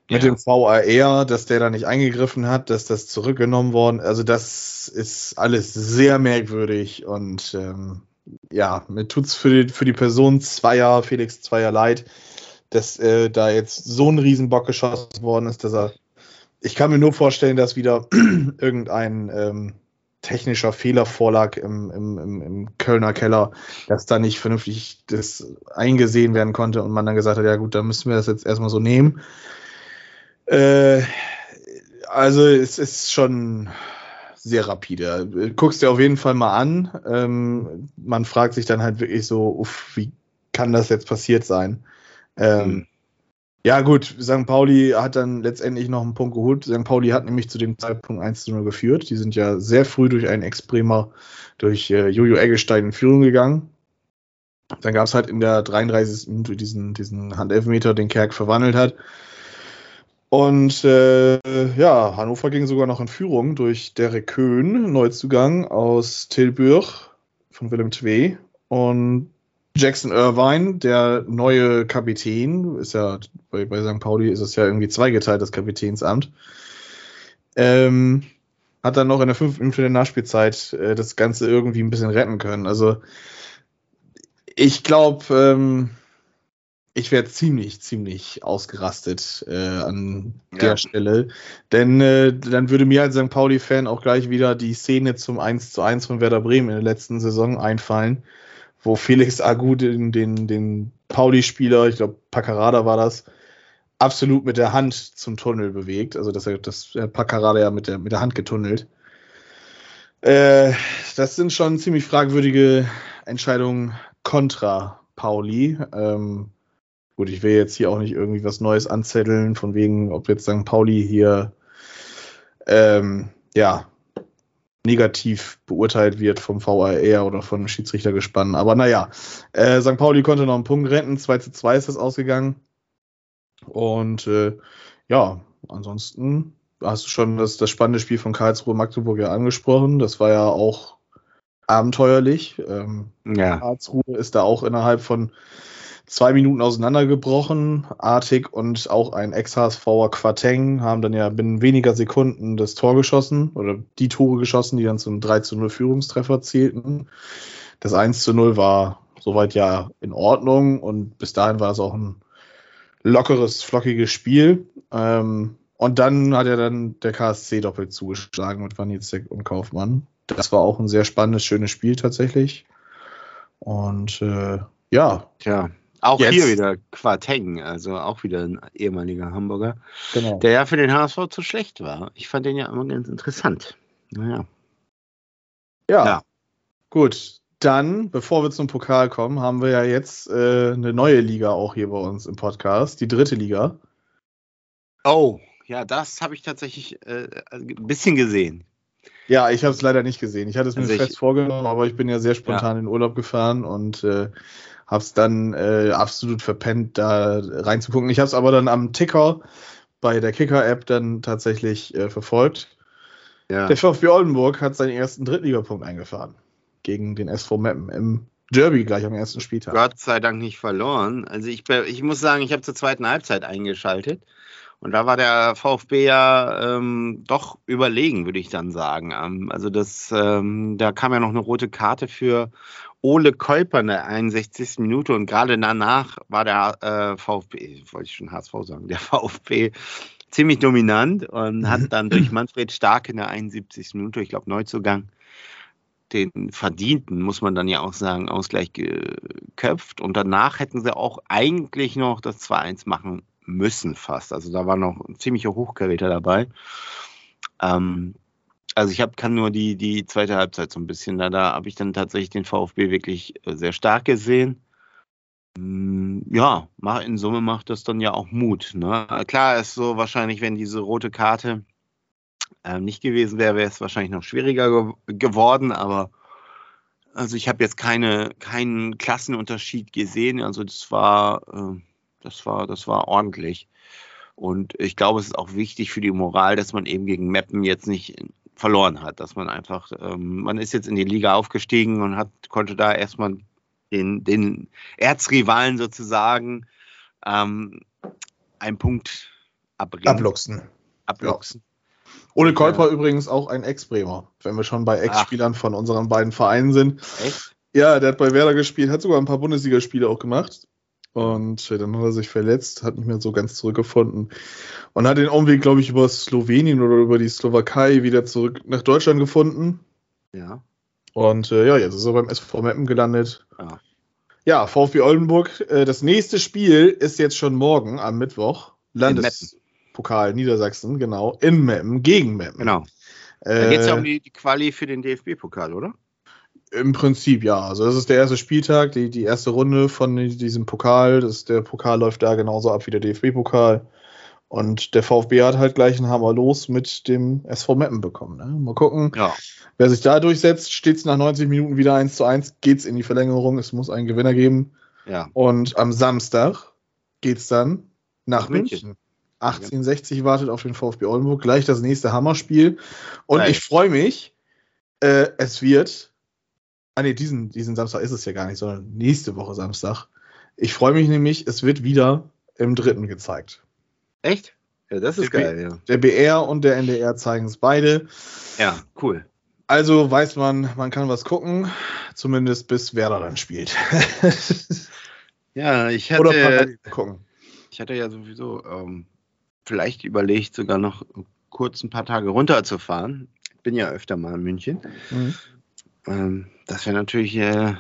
C: mit
D: Ja.
C: dem VAR, dass der da nicht eingegriffen hat, dass das zurückgenommen worden. Also das ist alles sehr merkwürdig und ähm, ja, mir tut's für die, für die Person Zweier, Felix Zweier leid, dass äh, da jetzt so ein Riesenbock geschossen worden ist, dass er. Ich kann mir nur vorstellen, dass wieder <clears throat> irgendein ähm, technischer Fehler vorlag im, im, im, im Kölner Keller, dass da nicht vernünftig das eingesehen werden konnte und man dann gesagt hat, ja gut, dann müssen wir das jetzt erstmal so nehmen. Äh, also es ist schon sehr rapide. Guckst dir auf jeden Fall mal an. Ähm, man fragt sich dann halt wirklich so, uff, wie kann das jetzt passiert sein? Ähm,
D: Mhm.
C: Ja, gut, St. Pauli hat dann letztendlich noch einen Punkt geholt. St. Pauli hat nämlich zu dem Zeitpunkt 1 zu 0 geführt. Die sind ja sehr früh durch einen Ex-Bremer, durch äh, Jojo Eggestein in Führung gegangen. Dann gab es halt in der 33. Minute diesen, diesen Handelfmeter, den Kerk verwandelt hat. Und äh, ja, Hannover ging sogar noch in Führung durch Derek Köhn, Neuzugang aus Tilburg von Willem Twee. Und Jackson Irvine, der neue Kapitän, ist ja bei, bei St. Pauli ist es ja irgendwie zweigeteilt, das Kapitänsamt. Ähm, hat dann noch in der fünften der Nachspielzeit äh, das Ganze irgendwie ein bisschen retten können. Also ich glaube, ähm, ich wäre ziemlich, ziemlich ausgerastet äh, an
D: Ja.
C: der Stelle. Denn äh, dann würde mir als St. Pauli-Fan auch gleich wieder die Szene zum 1 zu 1 von Werder Bremen in der letzten Saison einfallen, wo Felix Agu den, den, den Pauli-Spieler, ich glaube Paccarada war das, absolut mit der Hand zum Tunnel bewegt. Also dass er das Paccarada ja mit der, mit der Hand getunnelt. Äh, das sind schon ziemlich fragwürdige Entscheidungen kontra Pauli. Ähm, gut, ich will jetzt hier auch nicht irgendwie was Neues anzetteln, von wegen, ob jetzt St. Pauli hier ähm, ja negativ beurteilt wird vom VAR oder von Schiedsrichtergespann. Aber naja, äh, St. Pauli konnte noch einen Punkt retten. 2 zu 2 ist das ausgegangen. Und äh, ja, ansonsten hast du schon das, das spannende Spiel von Karlsruhe Magdeburg ja angesprochen. Das war ja auch abenteuerlich. Ähm,
D: Ja.
C: Karlsruhe ist da auch innerhalb von zwei Minuten auseinandergebrochen. Artig und auch ein Ex-HSVer Quateng haben dann ja binnen weniger Sekunden das Tor geschossen oder die Tore geschossen, die dann zum 3 zu 0 Führungstreffer zählten. Das 1 zu 0 war soweit ja in Ordnung und bis dahin war es auch ein lockeres, flockiges Spiel. Ähm, und dann hat ja dann der KSC doppelt zugeschlagen mit Wanizek und Kaufmann. Das war auch ein sehr spannendes, schönes Spiel tatsächlich. Und äh, ja,
D: Tja. Auch
C: Jetzt-
D: hier wieder Quateng, also auch wieder ein ehemaliger Hamburger,
C: genau.
D: der ja für den HSV zu schlecht war. Ich fand den ja immer ganz interessant. Naja.
C: Ja.
D: Ja.
C: Gut. Dann, bevor wir zum Pokal kommen, haben wir ja jetzt äh, eine neue Liga auch hier bei uns im Podcast, die dritte Liga.
D: Oh, ja, das habe ich tatsächlich äh, ein bisschen gesehen.
C: Ja, ich habe es leider nicht gesehen. Ich hatte es mir
D: Also ich-
C: fest vorgenommen, aber ich bin ja sehr spontan in Urlaub gefahren und äh, habe es dann äh, absolut verpennt, da reinzugucken. Ich habe es aber dann am Ticker bei der Kicker-App dann tatsächlich äh, verfolgt.
D: Ja.
C: Der VfB Oldenburg hat seinen ersten Drittligapunkt eingefahren gegen den SV Meppen im Derby gleich am ersten Spieltag.
D: Gott sei Dank nicht verloren. Also ich, ich muss sagen, ich habe zur zweiten Halbzeit eingeschaltet. Und da war der VfB ja ähm, doch überlegen, würde ich dann sagen. Ähm, also das, ähm, da kam ja noch eine rote Karte für Ole Kolper in der 61. Minute und gerade danach war der äh, VfB, wollte ich schon HSV sagen, der <laughs> VfB ziemlich dominant und hat dann durch Manfred Stark in der 71. Minute, ich glaube Neuzugang, den verdienten, muss man dann ja auch sagen, Ausgleich geköpft. Und danach hätten sie auch eigentlich noch das 2-1 machen müssen fast. Also da war noch ein ziemlicher Hochkaräter dabei. Ähm, also ich hab, kann nur die, die zweite Halbzeit so ein bisschen, da, da habe ich dann tatsächlich den VfB wirklich äh, sehr stark gesehen. Mm, Ja, in Summe macht das dann ja auch Mut. Ne? Klar ist so wahrscheinlich, wenn diese rote Karte ähm, nicht gewesen wäre, wäre es wahrscheinlich noch schwieriger ge geworden, aber also ich habe jetzt keine, keinen Klassenunterschied gesehen. Also das war, äh, das war, das war ordentlich. Und ich glaube, es ist auch wichtig für die Moral, dass man eben gegen Meppen jetzt nicht verloren hat, dass man einfach, ähm, man ist jetzt in die Liga aufgestiegen und hat, konnte da erstmal den, den Erzrivalen sozusagen ähm, einen Punkt abbringen.
C: Abluchsen.
D: Abluchsen.
C: Ole Kolper übrigens auch ein Ex-Bremer, wenn wir schon bei Ex-Spielern von unseren beiden Vereinen sind.
D: Echt?
C: Ja, der hat bei Werder gespielt, hat sogar ein paar Bundesligaspiele auch gemacht. Und äh, dann hat er sich verletzt, hat nicht mehr so ganz zurückgefunden. Und hat den Umweg, glaube ich, über Slowenien oder über die Slowakei wieder zurück nach Deutschland gefunden.
D: Ja.
C: Und äh, ja, jetzt ist er beim SV Meppen gelandet.
D: Ja.
C: Ja, VfB Oldenburg. Äh, das nächste Spiel ist jetzt schon morgen am Mittwoch. Landespokal Niedersachsen, genau. In Meppen, gegen Meppen.
D: Genau. Da geht es ja
C: Äh,
D: um die, die Quali für den DFB-Pokal, oder?
C: Im Prinzip ja. Also das ist der erste Spieltag, die, die erste Runde von diesem Pokal. Das, der Pokal läuft da genauso ab wie der DFB-Pokal. Und der VfB hat halt gleich einen Hammer los mit dem SV Meppen bekommen. Ne? Mal gucken,
D: Ja.
C: wer sich da durchsetzt. Steht es nach 90 Minuten wieder 1 zu 1, geht's in die Verlängerung. Es muss einen Gewinner geben.
D: Ja.
C: Und am Samstag geht's dann nach
D: München.
C: München. 1860 wartet auf den VfB Oldenburg. Gleich das nächste Hammerspiel. Und
D: Geil.
C: ich freue mich. Äh, es wird. Ah, nee, diesen, diesen Samstag ist es ja gar nicht, sondern nächste Woche Samstag. Ich freue mich nämlich, es wird wieder im dritten gezeigt.
D: Echt? Ja, das ist
C: DFB
D: geil, ja.
C: Der BR und der NDR zeigen es beide.
D: Ja, cool.
C: Also weiß man, man kann was gucken, zumindest bis Werder dann spielt. <laughs>
D: Ja, ich
C: Oder
D: hatte,
C: parallel gucken.
D: ich hatte ja sowieso ähm, vielleicht überlegt, sogar noch kurz ein paar Tage runterzufahren. Ich bin ja öfter mal in München.
C: Mhm.
D: Ähm, das wäre natürlich, äh,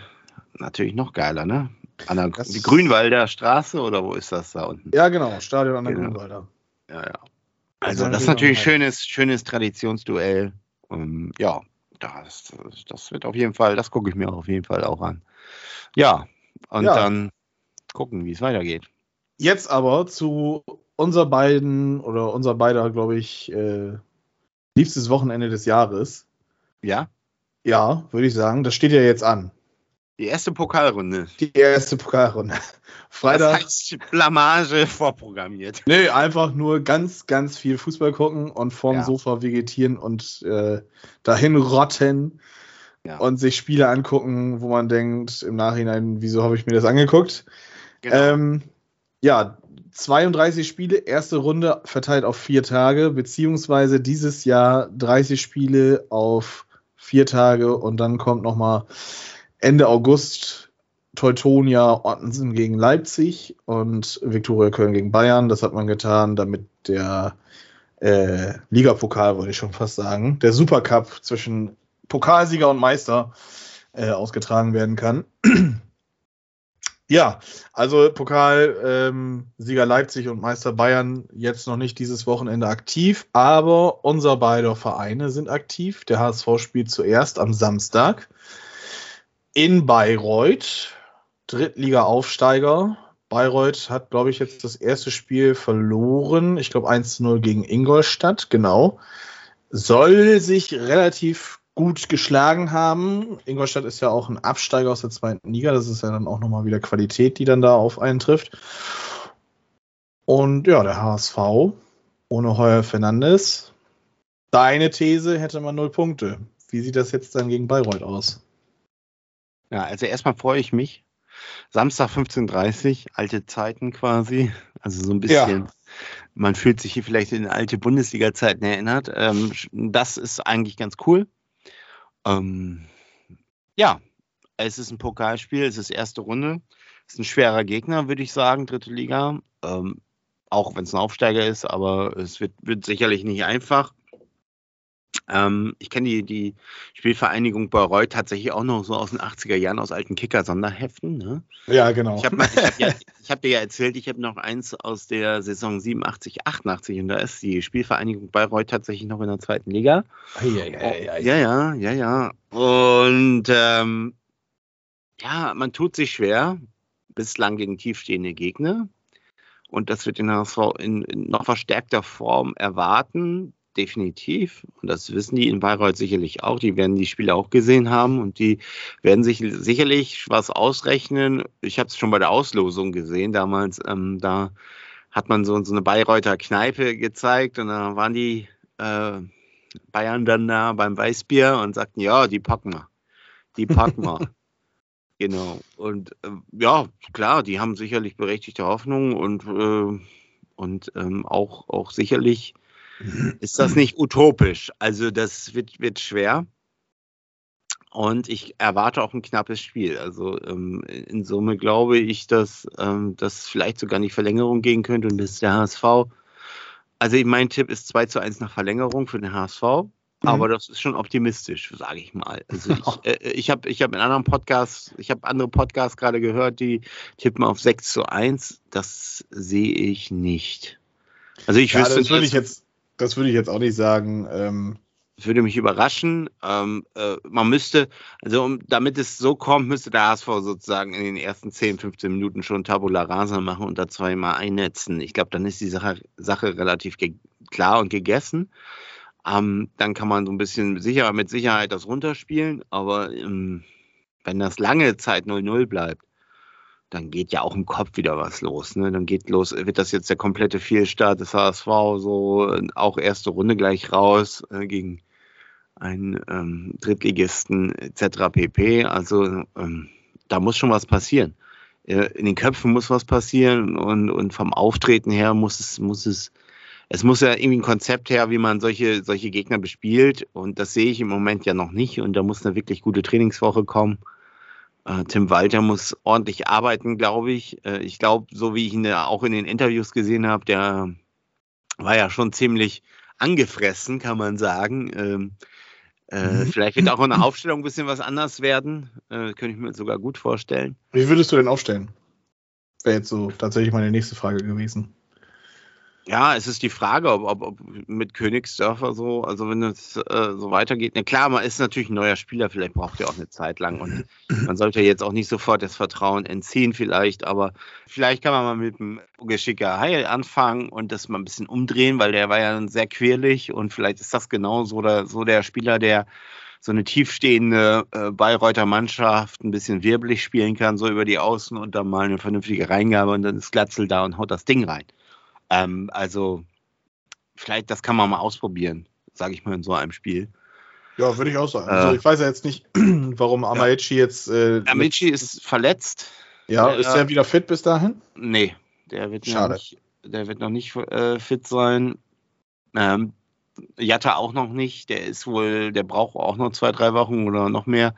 D: natürlich noch geiler, ne? An der
C: Das-
D: die Grünwalder Straße oder wo ist das da unten?
C: Ja, genau, Stadion an der
D: Genau.
C: Grünwalder.
D: Ja, ja. Also
C: ist
D: das ist
C: natürlich auch
D: schönes, schönes Traditionsduell. Ähm, ja, das, das wird auf jeden Fall, das gucke ich mir auf jeden Fall auch an. Ja, und
C: Ja.
D: dann gucken, wie es weitergeht.
C: Jetzt aber zu unser beiden oder unser beider, glaube ich, äh, liebstes Wochenende des Jahres.
D: Ja,
C: Ja, würde ich sagen. Das steht ja jetzt an.
D: die erste Pokalrunde.
C: Die erste Pokalrunde. Freitag.
D: Das heißt Blamage vorprogrammiert.
C: Nee, einfach nur ganz, ganz viel Fußball gucken und vorm
D: Ja.
C: Sofa vegetieren und äh, dahin rotten
D: Ja.
C: und sich Spiele angucken, wo man denkt im Nachhinein, wieso habe ich mir das angeguckt?
D: Genau.
C: Ähm, ja, 32 Spiele, erste Runde verteilt auf vier Tage, beziehungsweise dieses Jahr 30 Spiele auf vier Tage und dann kommt nochmal Ende August Teutonia Ottensen gegen Leipzig und Viktoria Köln gegen Bayern. Das hat man getan, damit der äh, Ligapokal, wollte ich schon fast sagen, der Supercup zwischen Pokalsieger und Meister äh, ausgetragen werden kann. Ja, also Pokal, ähm, Sieger Leipzig und Meister Bayern jetzt noch nicht dieses Wochenende aktiv, aber unser beider Vereine sind aktiv. Der HSV spielt zuerst am Samstag in Bayreuth, Drittliga-Aufsteiger. Bayreuth hat, glaube ich, jetzt das erste Spiel verloren. Ich glaube 1 zu 0 gegen Ingolstadt, genau. Soll sich relativ gut geschlagen haben. Ingolstadt ist ja auch ein Absteiger aus der zweiten Liga. Das ist ja dann auch nochmal wieder Qualität, die dann da auf einen trifft. Und ja, der HSV ohne Heuer Fernandes. Deine These hätte man null Punkte. Wie sieht das jetzt dann gegen Bayreuth aus?
D: Ja, also erstmal freue ich mich. Samstag 15.30 alte Zeiten quasi. Also so ein bisschen, man fühlt sich hier vielleicht in alte Bundesliga-Zeiten erinnert. Ähm, das ist eigentlich ganz cool. Ähm, ja, es ist ein Pokalspiel, es ist erste Runde. Es ist ein schwerer Gegner, würde ich sagen, dritte Liga. Ähm, auch wenn es ein Aufsteiger ist, aber es wird, wird sicherlich nicht einfach. Ähm, ich kenne die, die Spielvereinigung Bayreuth tatsächlich auch noch so aus den 80er Jahren, aus alten Kicker-Sonderheften. Ne?
C: Ja, genau.
D: Ich habe hab ja, <laughs> hab dir ja erzählt, ich habe noch eins aus der Saison 87, 88 und da ist die Spielvereinigung Bayreuth tatsächlich noch in der zweiten Liga.
C: Ei, ei, ei.
D: Ja, ja, ja, ja. Und ähm, ja, man tut sich schwer, bislang gegen tiefstehende Gegner. Und das wird den HSV in, in noch verstärkter Form erwarten, definitiv. Und das wissen die in Bayreuth sicherlich auch. Die werden die Spiele auch gesehen haben und die werden sich sicherlich was ausrechnen. Ich habe es schon bei der Auslosung gesehen damals. Ähm, da hat man so, so eine Bayreuther Kneipe gezeigt und da waren die äh, Bayern dann da beim Weißbier und sagten, ja, die packen wir. Die packen wir. <laughs> genau. Und äh, ja, klar, die haben sicherlich berechtigte Hoffnung und äh, Und ähm, auch, auch sicherlich ist das nicht utopisch. Also das wird, wird schwer. Und ich erwarte auch ein knappes Spiel. Also ähm, in Summe glaube ich, dass ähm, das vielleicht sogar die Verlängerung gehen könnte und dass der HSV. Also mein Tipp ist 2 zu 1 nach Verlängerung für den HSV. Mhm. Aber das ist schon optimistisch, sage ich mal. Also ich, <laughs> äh, ich habe ich hab in anderen Podcasts, ich habe andere Podcasts gerade gehört, die tippen auf 6 zu 1. Das sehe ich nicht.
C: Also ich ja, wüsste, das würde ich jetzt, das würde ich jetzt auch nicht sagen. Ähm
D: würde mich überraschen. Ähm, äh, man müsste, also um, damit es so kommt, müsste der HSV sozusagen in den ersten 10, 15 Minuten schon Tabula Rasa machen und da zweimal einnetzen. Ich glaube, dann ist die Sache, Sache relativ klar und gegessen. Ähm, dann kann man so ein bisschen sicher, mit Sicherheit das runterspielen, aber ähm, wenn das lange Zeit 0-0 bleibt, dann geht ja auch im Kopf wieder was los. Ne? Dann geht los, wird das jetzt der komplette Fehlstart des HSV, so auch erste Runde gleich raus äh, gegen einen ähm, Drittligisten etc. pp. Also ähm, da muss schon was passieren. Äh, in den Köpfen muss was passieren und, und vom Auftreten her muss es, muss es es muss ja irgendwie ein Konzept her, wie man solche, solche Gegner bespielt. Und das sehe ich im Moment ja noch nicht. Und da muss eine wirklich gute Trainingswoche kommen. Äh, Tim Walter muss ordentlich arbeiten, glaube ich. Äh, ich glaube, so wie ich ihn ja auch in den Interviews gesehen habe, der war ja schon ziemlich angefressen, kann man sagen. Ähm, äh, mhm. Vielleicht wird auch in der <laughs> Aufstellung ein bisschen was anders werden. Äh, könnte ich mir sogar gut vorstellen.
C: Wie würdest du denn aufstellen? Wäre jetzt so tatsächlich meine nächste Frage gewesen.
D: Ja, es ist die Frage, ob, ob, ob mit Königsdörfer so, also wenn es äh, so weitergeht. Na klar, man ist natürlich ein neuer Spieler, vielleicht braucht er auch eine Zeit lang und <clears throat> man sollte jetzt auch nicht sofort das Vertrauen entziehen, vielleicht, aber vielleicht kann man mal mit einem geschicker Heil anfangen und das mal ein bisschen umdrehen, weil der war ja sehr quirlig und vielleicht ist das genau so der, so der Spieler, der so eine tiefstehende äh, Bayreuther Mannschaft ein bisschen wirbelig spielen kann, so über die Außen und dann mal eine vernünftige Reingabe und dann ist Glatzel da und haut das Ding rein. Ähm, also, vielleicht, das kann man mal ausprobieren, sage ich mal, in so einem Spiel.
C: Ja, würde ich auch sagen. Also, äh, ich weiß ja jetzt nicht, <clears throat> warum Amaichi ja. jetzt. Äh,
D: Amaichi ist verletzt.
C: Ja, der, ist er wieder fit bis dahin?
D: Nee, der wird Schade. noch nicht, der wird noch nicht äh, fit sein. Ähm, Jatta auch noch nicht. Der ist wohl, der braucht auch noch zwei, drei Wochen oder noch mehr.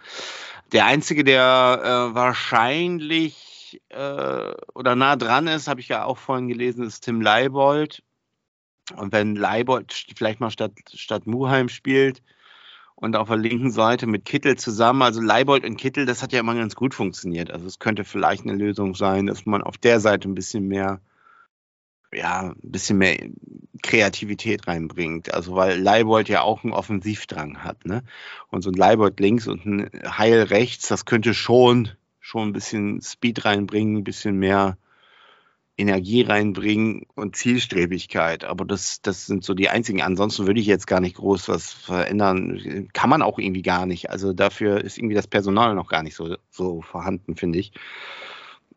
D: Der einzige, der äh, wahrscheinlich äh, oder nah dran ist, habe ich ja auch vorhin gelesen, ist Tim Leibold. Und wenn Leibold vielleicht mal statt, statt Muheim spielt und auf der linken Seite mit Kittel zusammen, also Leibold und Kittel, das hat ja immer ganz gut funktioniert. Also es könnte vielleicht eine Lösung sein, dass man auf der Seite ein bisschen mehr, ja, ein bisschen mehr Kreativität reinbringt. Also weil Leibold ja auch einen Offensivdrang hat, ne? Und so ein Leibold links und ein Heil rechts, das könnte schon schon ein bisschen Speed reinbringen, ein bisschen mehr Energie reinbringen und Zielstrebigkeit. Aber das, das sind so die einzigen. Ansonsten würde ich jetzt gar nicht groß was verändern. Kann man auch irgendwie gar nicht. Also dafür ist irgendwie das Personal noch gar nicht so, so vorhanden, finde ich.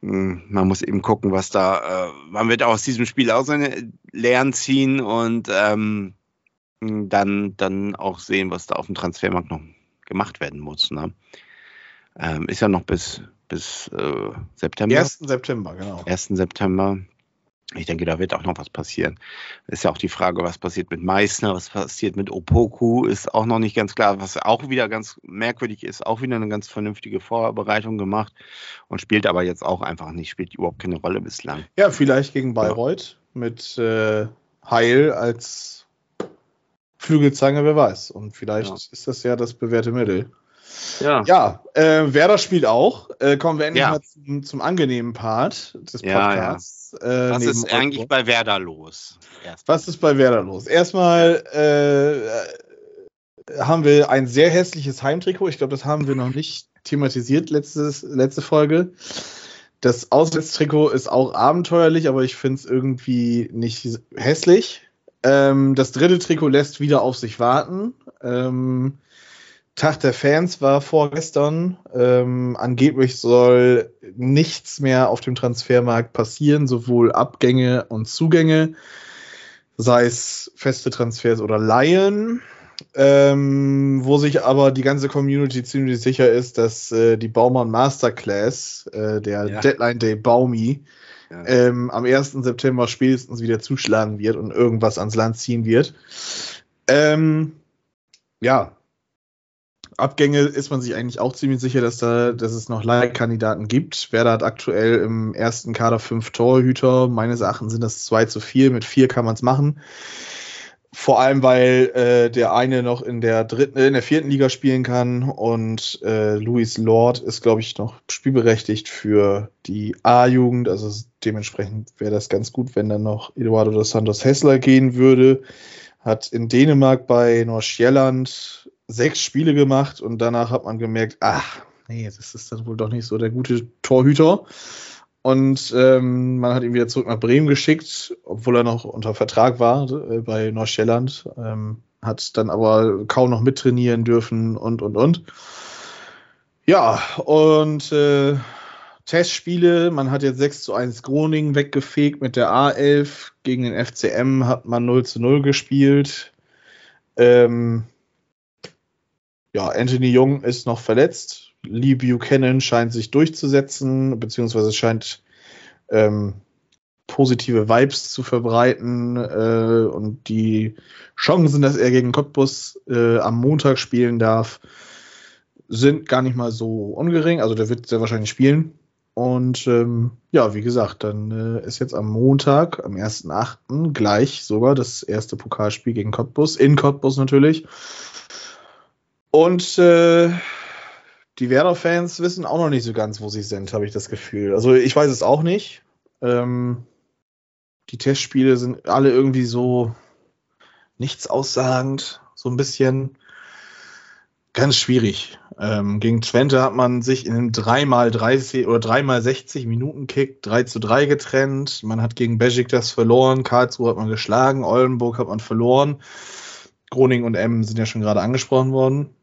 D: Hm, man muss eben gucken, was da, äh, man wird aus diesem Spiel auch seine Lehren ziehen und ähm, dann, dann auch sehen, was da auf dem Transfermarkt noch gemacht werden muss. Ne? Ähm, ist ja noch bis, bis äh, September.
C: 1. September, genau.
D: 1. September. Ich denke, da wird auch noch was passieren. Ist ja auch die Frage, was passiert mit Meißner, was passiert mit Opoku, ist auch noch nicht ganz klar. Was auch wieder ganz merkwürdig ist, auch wieder eine ganz vernünftige Vorbereitung gemacht und spielt aber jetzt auch einfach nicht, spielt überhaupt keine Rolle bislang.
C: Ja, vielleicht gegen Bayreuth ja. mit äh, Heil als Flügelzange, wer weiß. Und vielleicht ja. ist das ja das bewährte Mittel. Ja, ja äh, Werder spielt auch. Äh, kommen wir endlich ja. mal zum, zum, angenehmen Part des Podcasts.
D: Ja, äh, Was ist Otto. eigentlich bei Werder los?
C: Erstmal. Was ist bei Werder los? Erstmal äh, haben wir ein sehr hässliches Heimtrikot. Ich glaube, das haben wir noch nicht thematisiert letztes, letzte Folge. Das Auswärtstrikot ist auch abenteuerlich, aber ich finde es irgendwie nicht hässlich. Ähm, das dritte Trikot lässt wieder auf sich warten. Ähm, Tag der Fans war vorgestern. Ähm, angeblich soll nichts mehr auf dem Transfermarkt passieren, sowohl Abgänge und Zugänge, sei es feste Transfers oder Laien. Ähm, wo sich aber die ganze Community ziemlich sicher ist, dass äh, die Baumann Masterclass, äh, der ja. Deadline Day Baumi,
D: Ja.
C: ähm, am 1. September spätestens wieder zuschlagen wird und irgendwas ans Land ziehen wird. Ähm, ja, Abgänge ist man sich eigentlich auch ziemlich sicher, dass, da, dass es noch Leihkandidaten gibt. Werder hat aktuell im ersten Kader fünf Torhüter. Meines Erachtens sind das zwei zu viel. Mit vier kann man es machen. Vor allem, weil äh, der eine noch in der dritten, äh, in der vierten Liga spielen kann und äh, Luis Lord ist, glaube ich, noch spielberechtigt für die A-Jugend. Also dementsprechend wäre das ganz gut, wenn dann noch Eduardo dos Santos Hessler gehen würde. Hat in Dänemark bei Nordsjælland sechs Spiele gemacht und danach hat man gemerkt, ach, nee, das ist dann wohl doch nicht so der gute Torhüter. Und ähm, man hat ihn wieder zurück nach Bremen geschickt, obwohl er noch unter Vertrag war äh, bei Nordsjælland. Ähm, hat dann aber kaum noch mittrainieren dürfen und, und, und. Ja, und äh, Testspiele, man hat jetzt 6 zu 1 Groningen weggefegt mit der A11. Gegen den FCM hat man 0 zu 0 gespielt. Ähm, ja, Anthony Jung ist noch verletzt. Lee Buchanan scheint sich durchzusetzen, beziehungsweise scheint ähm, positive Vibes zu verbreiten. Äh, und die Chancen, dass er gegen Cottbus äh, am Montag spielen darf, sind gar nicht mal so ungering. Also der wird sehr wahrscheinlich spielen. Und ähm, ja, wie gesagt, dann äh, ist jetzt am Montag, am 1.8. gleich sogar das erste Pokalspiel gegen Cottbus, in Cottbus natürlich. Und äh, die Werder-Fans wissen auch noch nicht so ganz, wo sie sind, habe ich das Gefühl. Also ich weiß es auch nicht. Ähm, die Testspiele sind alle irgendwie so nichts aussagend, so ein bisschen ganz schwierig. Ähm, gegen Twente hat man sich in einem 3x30 oder 3x60 Minuten Kick 3 zu 3 getrennt. Man hat gegen Besiktas das verloren, Karlsruhe hat man geschlagen, Oldenburg hat man verloren. Groningen und Emmen sind ja schon gerade angesprochen worden.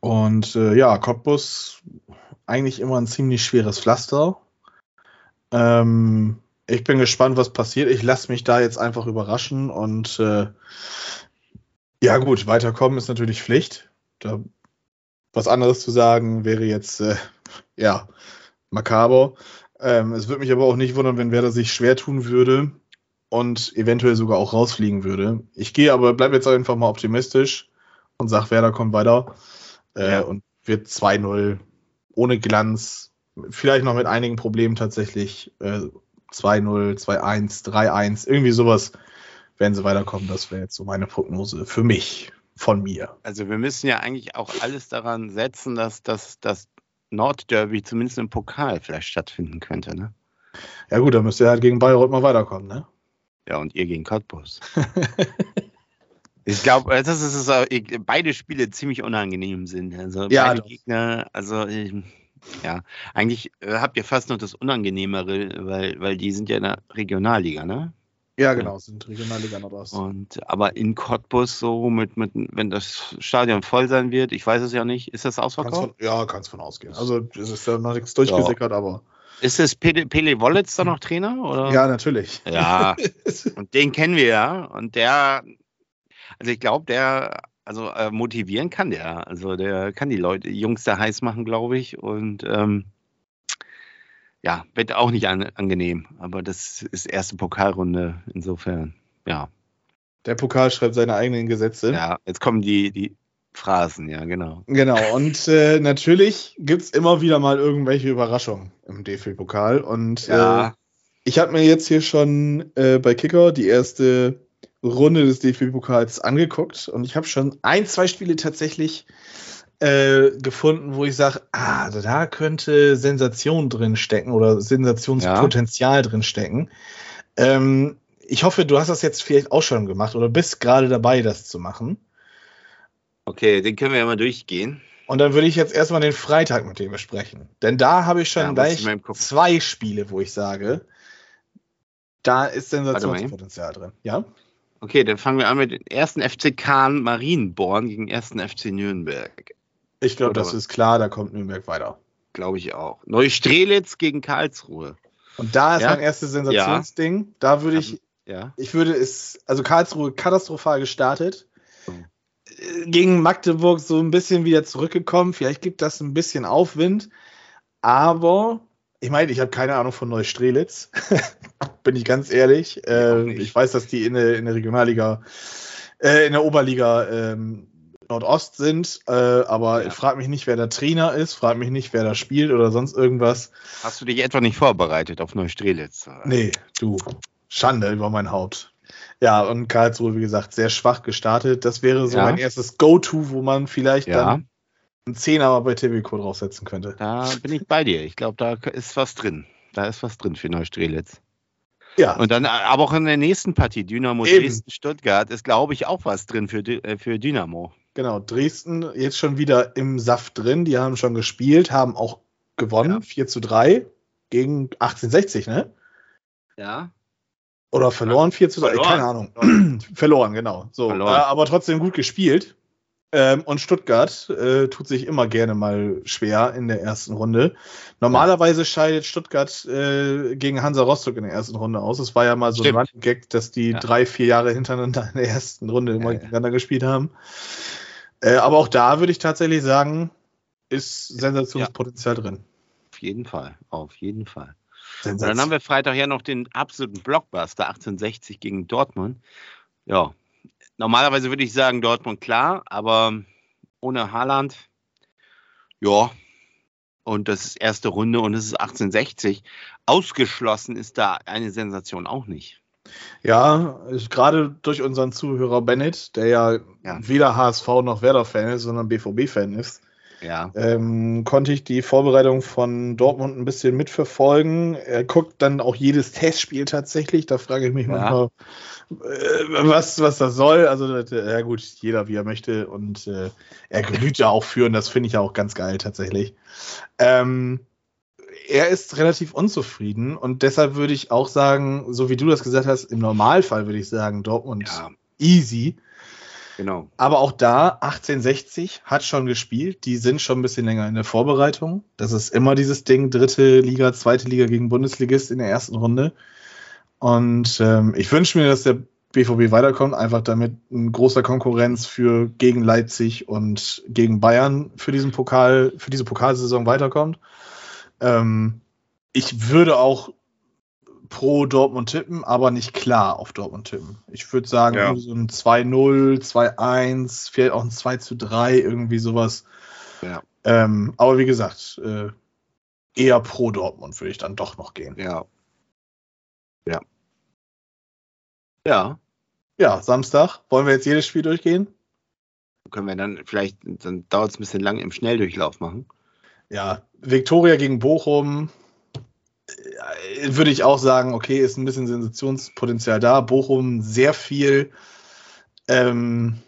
C: Und äh, ja, Cottbus eigentlich immer ein ziemlich schweres Pflaster. Ähm, ich bin gespannt, was passiert. Ich lasse mich da jetzt einfach überraschen und äh, ja gut, weiterkommen ist natürlich Pflicht. Da, was anderes zu sagen wäre jetzt äh, ja makaber. Ähm, es würde mich aber auch nicht wundern, wenn Werder sich schwer tun würde und eventuell sogar auch rausfliegen würde. Ich gehe aber, bleibe jetzt einfach mal optimistisch und sage, Werder kommt weiter äh,
D: Ja.
C: und wird 2-0 ohne Glanz, vielleicht noch mit einigen Problemen tatsächlich äh, 2-0, 2-1, 3-1, irgendwie sowas werden sie weiterkommen. Das wäre jetzt so meine Prognose für mich, von mir.
D: Also wir müssen ja eigentlich auch alles daran setzen, dass dass das Nordderby zumindest im Pokal vielleicht stattfinden könnte, ne?
C: Ja gut, dann müsst ihr halt gegen Bayreuth mal weiterkommen, ne?
D: Ja, und ihr gegen Cottbus. <laughs> Ich glaube, dass es auch, ich- beide Spiele ziemlich unangenehm sind. Also
C: Ja,
D: beide
C: doch.
D: Gegner, also ich, ja, eigentlich äh, habt ihr fast noch das Unangenehmere, weil, weil die sind ja in der Regionalliga, ne?
C: Ja, genau, sind Regionalliga Nordost.
D: Und aber in Cottbus so mit, mit, wenn das Stadion voll sein wird, ich weiß es ja nicht, ist das ausverkauft?
C: von, ja, kannst von ausgehen. Also es ist ja noch nichts durchgesickert, aber
D: Ist es Pele, Pele Wollitz da noch Trainer? Oder?
C: ja, natürlich.
D: Ja, <laughs> und den kennen wir ja. Und der, also ich glaube, der, also äh, motivieren kann der. Also der kann die Leute, die Jungs da heiß machen, glaube ich. Und ähm, ja, wird auch nicht an, angenehm. Aber das ist erste Pokalrunde. Insofern, ja.
C: Der Pokal schreibt seine eigenen Gesetze.
D: Ja, jetzt kommen die, die Phrasen, ja, genau.
C: Genau, und äh, natürlich gibt es immer wieder mal irgendwelche Überraschungen im DFB-Pokal. Und äh, ich habe mir jetzt hier schon äh, bei Kicker die erste Runde des DFB-Pokals angeguckt und ich habe schon ein, zwei Spiele tatsächlich äh, gefunden, wo ich sage, ah, da könnte Sensation drin stecken oder Sensationspotenzial drin stecken. Ähm, ich hoffe, du hast das jetzt vielleicht auch schon gemacht oder bist gerade dabei, das zu machen.
D: Okay, den können wir ja mal durchgehen.
C: Und dann würde ich jetzt erstmal den Freitag mit dir besprechen. Denn da habe ich schon
D: Ja,
C: gleich
D: ich
C: zwei Spiele, wo ich sage, da ist Sensationspotenzial drin. Ja?
D: Okay, dann fangen wir an mit dem ersten FC Kahn Marienborn gegen ersten FC Nürnberg.
C: Ich glaube, das ist klar, da kommt Nürnberg weiter.
D: Glaube ich auch. Neustrelitz gegen Karlsruhe.
C: Und da ist
D: Ja?
C: mein erstes Sensationsding. Da würde ich,
D: Ja.
C: ich würde es, also Karlsruhe katastrophal gestartet.
D: Mhm.
C: Gegen Magdeburg so ein bisschen wieder zurückgekommen. Vielleicht gibt das ein bisschen Aufwind. Aber ich meine, ich habe keine Ahnung von Neustrelitz. <laughs> Bin ich ganz ehrlich. Äh, ich weiß, dass die in der, in der Regionalliga, äh, in der Oberliga ähm, Nordost sind, äh, aber ja. frag mich nicht, wer der Trainer ist, frag mich nicht, wer da spielt oder sonst irgendwas.
D: Hast du dich etwa nicht vorbereitet auf Neustrelitz?
C: Nee, du. Schande über mein Haupt. Ja, und Karlsruhe, wie gesagt, sehr schwach gestartet. Das wäre so ja. mein erstes Go-To, wo man vielleicht ja. dann einen Zehner bei Tibico draufsetzen könnte.
D: Da bin ich bei dir. Ich glaube, da ist was drin. Da ist was drin für Neustrelitz.
C: Ja.
D: Und dann aber auch in der nächsten Partie, Dynamo Dresden-Stuttgart, ist, glaube ich, auch was drin für, äh, für Dynamo.
C: Genau, Dresden jetzt schon wieder im Saft drin. Die haben schon gespielt, haben auch gewonnen, ja. 4 zu 3 gegen 1860, ne?
D: Ja.
C: Oder verloren, 4 zu 3, verloren. keine Ahnung. <clears throat> verloren, genau. So, verloren. Äh, aber trotzdem gut gespielt. Ähm, und Stuttgart äh, tut sich immer gerne mal schwer in der ersten Runde. Normalerweise scheidet Stuttgart äh, gegen Hansa Rostock in der ersten Runde aus. Es war ja mal so Stimmt. ein Gag, dass die ja. drei, vier Jahre hintereinander in der ersten Runde immer ja, gegeneinander gespielt haben. Äh, aber auch da würde ich tatsächlich sagen, ist Sensationspotenzial drin.
D: Auf jeden Fall, auf jeden Fall. Und dann haben wir Freitag ja noch den absoluten Blockbuster 1860 gegen Dortmund. Ja, normalerweise würde ich sagen Dortmund klar, aber ohne Haaland, ja. Und das ist erste Runde und es ist 1860. Ausgeschlossen ist da eine Sensation auch nicht.
C: Ja, gerade durch unseren Zuhörer Bennett, der ja, ja. weder HSV noch Werder-Fan ist, sondern BVB-Fan ist,
D: ja.
C: ähm, konnte ich die Vorbereitung von Dortmund ein bisschen mitverfolgen. Er guckt dann auch jedes Testspiel tatsächlich. Da frage ich mich ja. manchmal, äh, was, was das soll. Also, ja gut, jeder wie er möchte. Und äh, er genügt ja auch für, und das finde ich ja auch ganz geil tatsächlich. Ähm, er ist relativ unzufrieden und deshalb würde ich auch sagen, so wie du das gesagt hast, im Normalfall würde ich sagen, Dortmund ja. easy.
D: Genau.
C: Aber auch da, 1860 hat schon gespielt. Die sind schon ein bisschen länger in der Vorbereitung. Das ist immer dieses Ding, dritte Liga, zweite Liga gegen Bundesligist in der ersten Runde. Und ähm, ich wünsche mir, dass der BVB weiterkommt, einfach damit ein großer Konkurrenz für gegen Leipzig und gegen Bayern für diesen Pokal, für diese Pokalsaison weiterkommt. Ähm, ich würde auch pro Dortmund tippen, aber nicht klar auf Dortmund tippen. Ich würde sagen, ja. so ein 2-0, 2-1, vielleicht auch ein 2 3, irgendwie sowas.
D: Ja.
C: Ähm, aber wie gesagt, äh, eher pro Dortmund würde ich dann doch noch gehen.
D: Ja. Ja. Ja.
C: Ja, Samstag. Wollen wir jetzt jedes Spiel durchgehen?
D: Können wir dann vielleicht, dann dauert es ein bisschen lang im Schnelldurchlauf machen.
C: Ja, Viktoria gegen Bochum würde ich auch sagen, okay, ist ein bisschen Sensationspotenzial da. Bochum sehr viel ähm,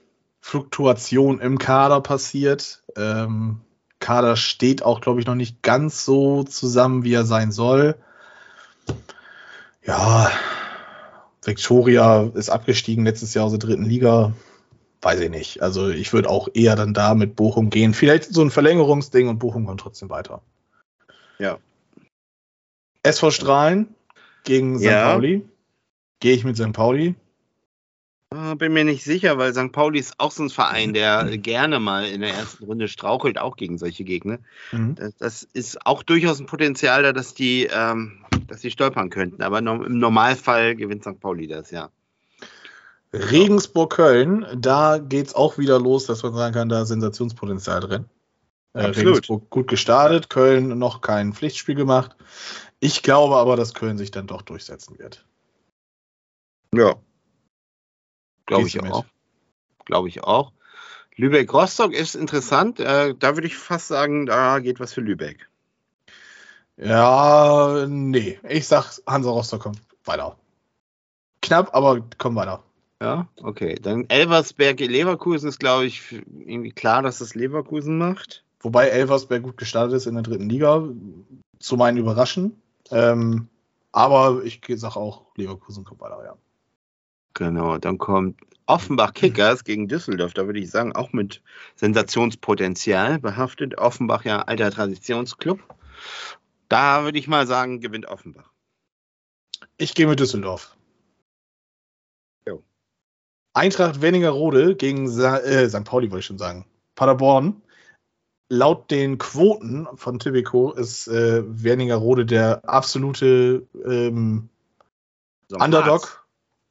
C: Fluktuation im Kader passiert. Ähm, Kader steht auch, glaube ich, noch nicht ganz so zusammen, wie er sein soll. Ja, Victoria ist abgestiegen letztes Jahr aus der dritten Liga. Weiß ich nicht. Also ich würde auch eher dann da mit Bochum gehen. Vielleicht so ein Verlängerungsding und Bochum kommt trotzdem weiter.
D: Ja,
C: SV Strahlen gegen St. Ja. Pauli. Gehe ich mit St. Pauli?
D: Ah, bin mir nicht sicher, weil St. Pauli ist auch so ein Verein, der gerne mal in der ersten Runde strauchelt, auch gegen solche Gegner. Mhm. Das, das, ist auch durchaus ein Potenzial da, dass die, ähm, dass die stolpern könnten. Aber im Normalfall gewinnt St. Pauli das, ja.
C: Regensburg-Köln, da geht es auch wieder los, dass man sagen kann, da ist Sensationspotenzial drin. Äh, Regensburg gut gestartet, Köln noch kein Pflichtspiel gemacht. Ich glaube aber, dass Köln sich dann doch durchsetzen wird.
D: Ja. Glaube ich auch. Glaube ich auch. Lübeck-Rostock ist interessant. Äh, da würde ich fast sagen, da geht was für Lübeck.
C: Ja, nee. Ich sag, Hansa Rostock kommt weiter. Knapp, aber kommt weiter.
D: Ja, okay. Dann Elversberg-Leverkusen ist, glaube ich, irgendwie klar, dass das Leverkusen macht.
C: Wobei Elversberg gut gestartet ist in der dritten Liga. Zu meinen Überraschen. Ähm, aber ich sage auch, Leverkusen kommt weiter, ja.
D: Genau, dann kommt Offenbach Kickers <laughs> gegen Düsseldorf. Da würde ich sagen, auch mit Sensationspotenzial behaftet. Offenbach ja alter Traditionsclub. Da würde ich mal sagen, gewinnt Offenbach.
C: Ich gehe mit Düsseldorf. Jo. Eintracht Wernigerode gegen Sa äh, St. Pauli, wollte ich schon sagen. Paderborn. Laut den Quoten von Tibico ist äh, Wernigerode der absolute ähm,
D: So
C: Underdog.
D: Harz.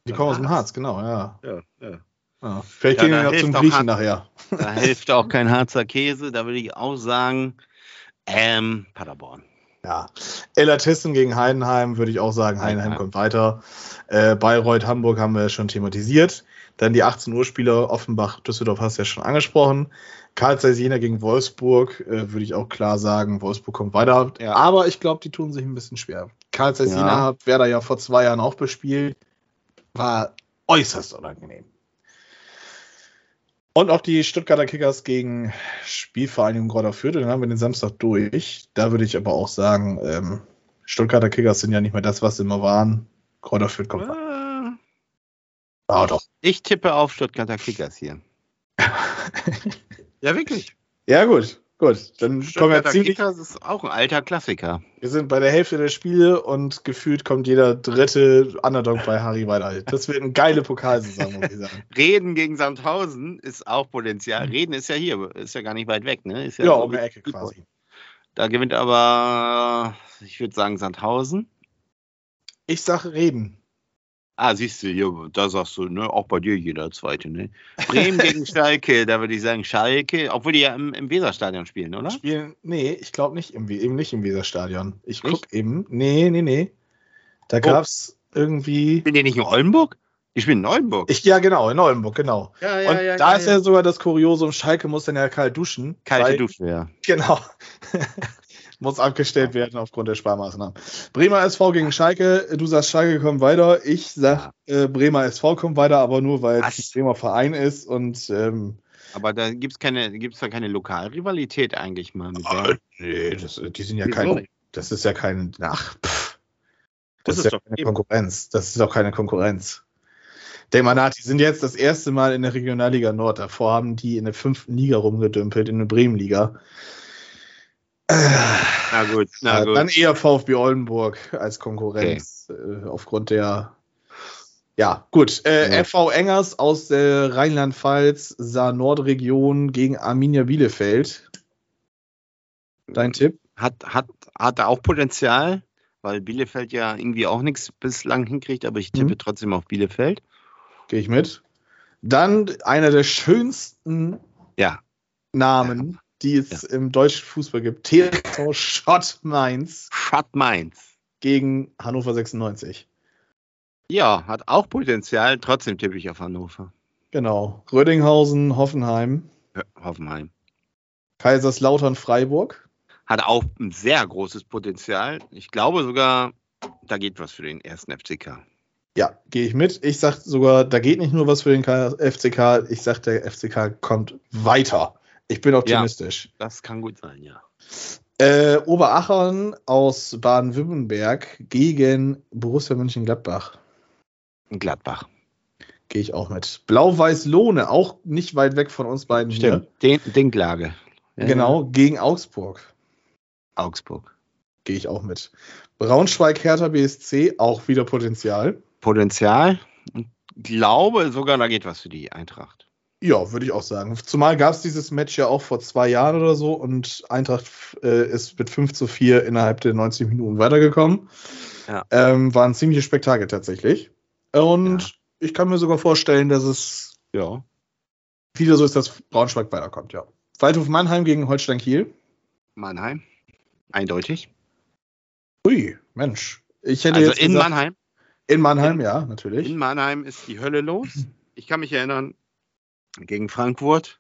C: Die kommen aus dem
D: Harz.
C: Genau, ja.
D: Ja, ja.
C: ja. Vielleicht
D: Ja,
C: gehen
D: da
C: wir noch
D: hilft
C: zum
D: auch
C: Griechen
D: Harz.
C: nachher.
D: Da <laughs> hilft auch kein Harzer Käse. Da würde ich auch sagen, ähm, Paderborn.
C: Ja. Ellertissen gegen Heidenheim würde ich auch sagen, Heidenheim
D: Heidenheim.
C: kommt weiter. Äh, Bayreuth, Hamburg haben wir schon thematisiert. Dann die 18 Uhr Spieler, Offenbach, Düsseldorf hast du ja schon angesprochen. Karl Zeiss Jena gegen Wolfsburg, äh, würde ich auch klar sagen, Wolfsburg kommt weiter.
D: Ja.
C: Aber ich glaube, die tun sich ein bisschen schwer. Karl Zeiss
D: Ja.
C: Jena hat Werder ja vor zwei Jahren auch bespielt. War äußerst unangenehm. Und auch die Stuttgarter Kickers gegen Spielvereinigung Grodder Fürth, den haben wir den Samstag durch. Da würde ich aber auch sagen, ähm, Stuttgarter Kickers sind ja nicht mehr das, was sie immer waren. Grodder Fürth kommt weiter. Ah, doch.
D: ich tippe auf Stuttgarter Kickers hier. <laughs> Ja, wirklich.
C: Ja, gut. Gut. Dann kommen wir ziemlich.
D: Kickers ist auch ein alter Klassiker.
C: Wir sind bei der Hälfte der Spiele und gefühlt kommt jeder dritte Underdog bei Harry weiter. Das wird eine geile Pokalsaison, muss ich sagen. <laughs>
D: Reden gegen Sandhausen ist auch Potenzial. Reden ist ja hier, ist ja gar nicht weit weg, ne? Ist
C: Ja,
D: so
C: um die Ecke quasi.
D: Da gewinnt aber, ich würde sagen, Sandhausen.
C: Ich sage Reden.
D: Ah, siehst du, ja, da sagst du, ne, auch bei dir jeder Zweite, ne? Bremen gegen Schalke, da würde ich sagen Schalke, obwohl die ja im, im Weserstadion spielen, oder?
C: Spielen, nee, ich glaube nicht im, eben nicht im Weserstadion. Ich
D: Nicht?
C: guck eben. Nee, nee, nee. Da
D: Oh.
C: gab's irgendwie.
D: Spielen die nicht in Oldenburg? Ich bin in Oldenburg.
C: Ich, ja, genau, in Oldenburg, genau.
D: ja,
C: und da ist ja sogar das Kuriosum, Schalke muss dann ja kalt duschen.
D: kalte
C: weil-
D: Dusche, ja. <laughs>
C: Genau. Muss abgestellt werden aufgrund der Sparmaßnahmen. Bremer SV gegen Schalke. Du sagst, Schalke kommt weiter. Ich sag, äh, Bremer SV kommt weiter, aber nur, weil es ein Bremer Verein ist. Und ähm,
D: Aber da gibt es keine, gibt's da keine Lokalrivalität eigentlich mal mit
C: äh,
D: der.
C: nee, das, die sind ja
D: Wieso?
C: kein. Das ist ja kein. Ach, pff. Das,
D: Das
C: ist,
D: ist
C: ja
D: doch
C: keine
D: eben.
C: Konkurrenz. Das ist doch keine Konkurrenz. Denk mal nach, die sind jetzt das erste Mal in der Regionalliga Nord. Davor haben die in der fünften Liga rumgedümpelt, in der Bremenliga. Äh,
D: Na gut, na
C: Ja,
D: gut.
C: Dann eher VfB Oldenburg als Konkurrenz äh, aufgrund der. Ja, gut. Äh,
D: Ja.
C: FV Engers aus der Rheinland-Pfalz, Saar Nordregion gegen Arminia Bielefeld. Dein Tipp?
D: Hat, hat, hat er auch Potenzial, weil Bielefeld ja irgendwie auch nichts bislang hinkriegt, aber ich tippe
C: Mhm.
D: trotzdem auf Bielefeld.
C: Gehe ich mit. Dann einer der schönsten
D: Ja.
C: Namen, die es im deutschen Fußball gibt. TSV Schott Mainz
D: Schad Mainz.
C: gegen Hannover 96.
D: Ja, hat auch Potenzial, trotzdem tippe ich auf Hannover.
C: Genau. Rödinghausen, Hoffenheim,
D: Ja, Hoffenheim.
C: Kaiserslautern, Freiburg.
D: Hat auch ein sehr großes Potenzial. Ich glaube sogar, da geht was für den ersten FCK.
C: Ja, gehe ich mit. Ich sag sogar, da geht nicht nur was für den FCK. Ich sag, der FCK kommt weiter. Ich bin optimistisch.
D: Das kann gut sein, ja.
C: Äh, Oberachern aus Baden-Württemberg gegen Borussia Mönchengladbach.
D: Gladbach.
C: Gehe ich auch mit. Blau-Weiß-Lohne, auch nicht weit weg von uns beiden.
D: Stimmt. Den, Dinklage.
C: Genau, gegen Augsburg.
D: Augsburg.
C: Gehe ich auch mit. Braunschweig, Hertha BSC, auch wieder Potenzial.
D: Potenzial. Und glaube sogar, da geht was für die Eintracht.
C: Ja, würde ich auch sagen. Zumal gab es dieses Match ja auch vor zwei Jahren oder so und Eintracht äh, ist mit 5 zu 4 innerhalb der 90 Minuten weitergekommen.
D: Ja.
C: Ähm, war ein ziemliches Spektakel tatsächlich. Und
D: Ja.
C: ich kann mir sogar vorstellen, dass es
D: Ja.
C: wieder so ist, dass Braunschweig weiterkommt, ja. Waldhof Mannheim gegen Holstein Kiel.
D: Mannheim. Eindeutig.
C: Ui, Mensch. Ich hätte
D: Also
C: jetzt
D: in
C: gesagt,
D: Mannheim.
C: in Mannheim, ja, natürlich.
D: In Mannheim ist die Hölle los. Ich kann mich erinnern, gegen Frankfurt.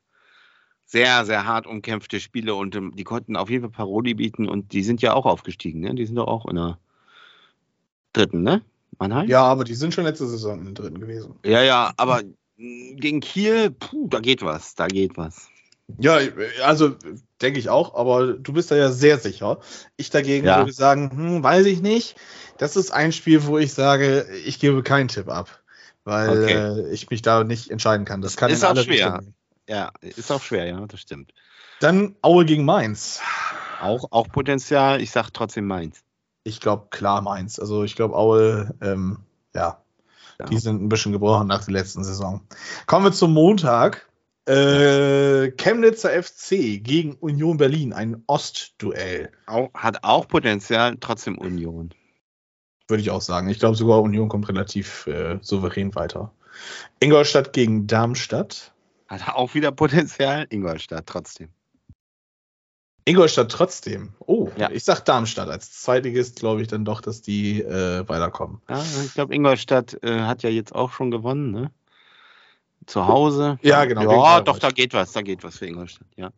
D: Sehr, sehr hart umkämpfte Spiele und ähm, die konnten auf jeden Fall Paroli bieten und die sind ja auch aufgestiegen, ne? Die sind doch auch in der dritten, ne? Mannheim?
C: ja, aber die sind schon letzte Saison in den dritten gewesen.
D: Ja, ja, aber gegen Kiel, puh, da geht was, da geht was.
C: Ja, also denke ich auch, aber du bist da ja sehr sicher. Ich dagegen
D: Ja.
C: würde sagen, hm, weiß ich nicht. Das ist ein Spiel, wo ich sage, ich gebe keinen Tipp ab, weil
D: Okay.
C: äh, ich mich da nicht entscheiden kann. Das kann
D: Ist auch schwer.
C: Richtungen.
D: Ja, ist auch schwer, ja, das stimmt.
C: Dann Aue gegen Mainz.
D: Auch, auch Potenzial, ich sag trotzdem Mainz.
C: Ich glaube klar Mainz. Also ich glaube Aue, ähm, ja,
D: Ja.
C: die sind ein bisschen gebrochen nach der letzten Saison. Kommen wir zum Montag. Äh, Chemnitzer FC gegen Union Berlin, ein Ostduell,
D: Auch, hat auch Potenzial, trotzdem Union.
C: Würde ich auch sagen. Ich glaube sogar Union kommt relativ äh, souverän weiter. Ingolstadt gegen Darmstadt.
D: Hat auch wieder Potenzial, Ingolstadt trotzdem.
C: Ingolstadt trotzdem. Oh,
D: Ja.
C: ich sag Darmstadt. Als Zweitligist glaube ich dann doch, dass die äh, weiterkommen.
D: Ja, ich glaube, Ingolstadt äh, hat ja jetzt auch schon gewonnen, ne? Zu Hause.
C: Ja, genau,
D: Ja,
C: Bayreuth.
D: doch, da geht was, da geht was für Ingolstadt, ja.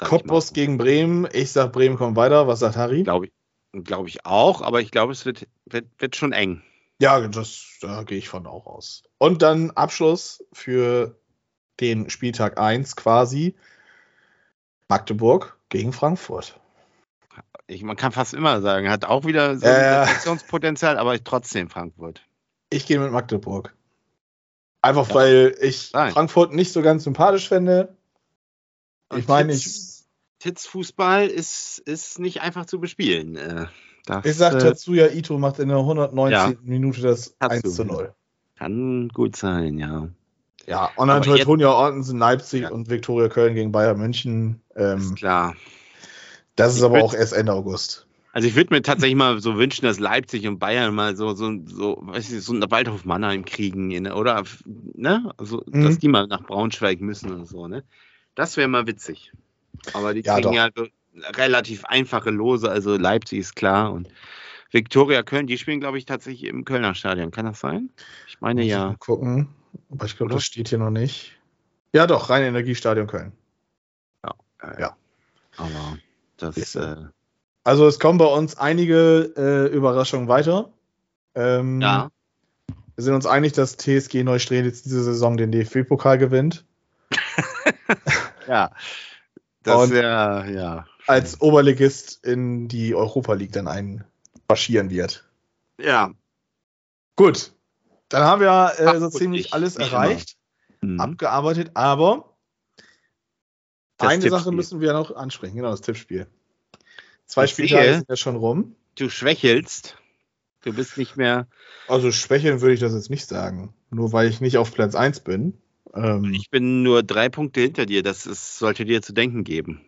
C: Cottbus gegen Bremen. Ich sag Bremen kommt weiter. Was sagt Harry?
D: Glaube ich, glaube ich auch, aber ich glaube, es wird, wird, wird schon eng.
C: Ja, das, da gehe ich von auch aus. Und dann Abschluss für den Spieltag 1 quasi. Magdeburg gegen Frankfurt.
D: Ich, man kann fast immer sagen, hat auch wieder so
C: ja.
D: Sensationspotenzial, aber trotzdem Frankfurt.
C: Ich gehe mit Magdeburg. Einfach
D: Ja.
C: weil ich
D: Nein.
C: Frankfurt nicht so ganz sympathisch finde. Ich meine, ich,
D: Titz-Fußball ist, ist nicht einfach zu bespielen. Äh, das,
C: ich sag
D: äh,
C: Tatsuya Ito macht in der 119.
D: Ja.
C: Minute das
D: Tatsu.
C: 1 zu 0.
D: kann gut sein, ja.
C: Ja, und dann Teutonia Ortens in Leipzig
D: Ja.
C: und Viktoria Köln gegen Bayern München.
D: Ist
C: Ähm,
D: klar.
C: das ist
D: Ich
C: aber
D: würd-
C: auch erst Ende August.
D: Also ich würde mir tatsächlich mal so wünschen, dass Leipzig und Bayern mal so, so, so, weiß ich, so einen Waldhof Mannheim kriegen, in, oder, ne? Also,
C: Mhm.
D: dass die mal nach Braunschweig müssen oder so, ne? Das wäre mal witzig. Aber die
C: Ja,
D: kriegen ja relativ einfache Lose, also Leipzig ist klar und Viktoria Köln, die spielen, glaube ich, tatsächlich im Kölner Stadion. Kann das sein? Ich meine
C: ich
D: ja.
C: mal gucken. Aber ich glaube, das steht hier noch nicht. Ja, doch, rein Energiestadion Köln.
D: Äh,
C: Ja.
D: Aber das
C: Ist
D: äh,
C: Also es kommen bei uns einige äh, Überraschungen weiter. Ähm,
D: ja.
C: Wir sind uns einig, dass TSG Neustrelitz diese Saison den DFB-Pokal gewinnt. <laughs> <laughs>
D: Ja. Das wäre, ja.
C: Als Oberligist in die Europa League dann einmarschieren wird.
D: Ja.
C: Gut. Dann haben wir äh,
D: Ach,
C: so ziemlich
D: ich-
C: alles erreicht,
D: Mhm.
C: abgearbeitet, aber
D: Das
C: eine Sache
D: Tippspiel.
C: müssen wir noch ansprechen, genau, das Tippspiel. Zwei
D: Ich
C: Spieltage
D: sehe-
C: sind ja schon rum.
D: Du schwächelst. Du bist nicht mehr.
C: Also schwächeln würde ich das jetzt nicht sagen. Nur weil ich nicht auf Platz 1 bin. Ähm,
D: Ich bin nur drei Punkte hinter dir. Das ist, sollte dir zu denken geben.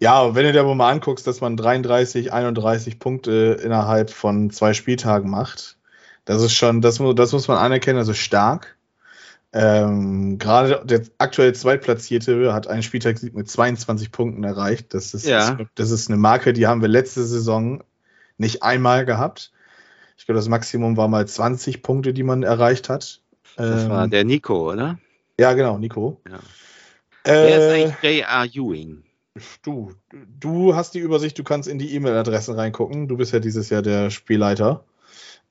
C: ja, wenn du dir aber mal anguckst, dass man 33, 31 Punkte innerhalb von zwei Spieltagen macht, das ist schon, das, das muss man anerkennen, also stark. Ähm, Gerade der aktuell Zweitplatzierte hat einen Spieltagssieg mit 22 Punkten erreicht. Das ist,
D: Ja.
C: das ist eine Marke, die haben wir letzte Saison nicht einmal gehabt. Ich glaube, das Maximum war mal 20 Punkte, die man erreicht hat.
D: Das
C: Ähm,
D: war der Nico, oder?
C: Ja, genau, Nico.
D: Ja. Wer ist
C: Äh,
D: eigentlich J.R. Ewing?
C: du, du hast die Übersicht, du kannst in die E-Mail-Adressen reingucken. Du bist ja dieses Jahr der Spielleiter.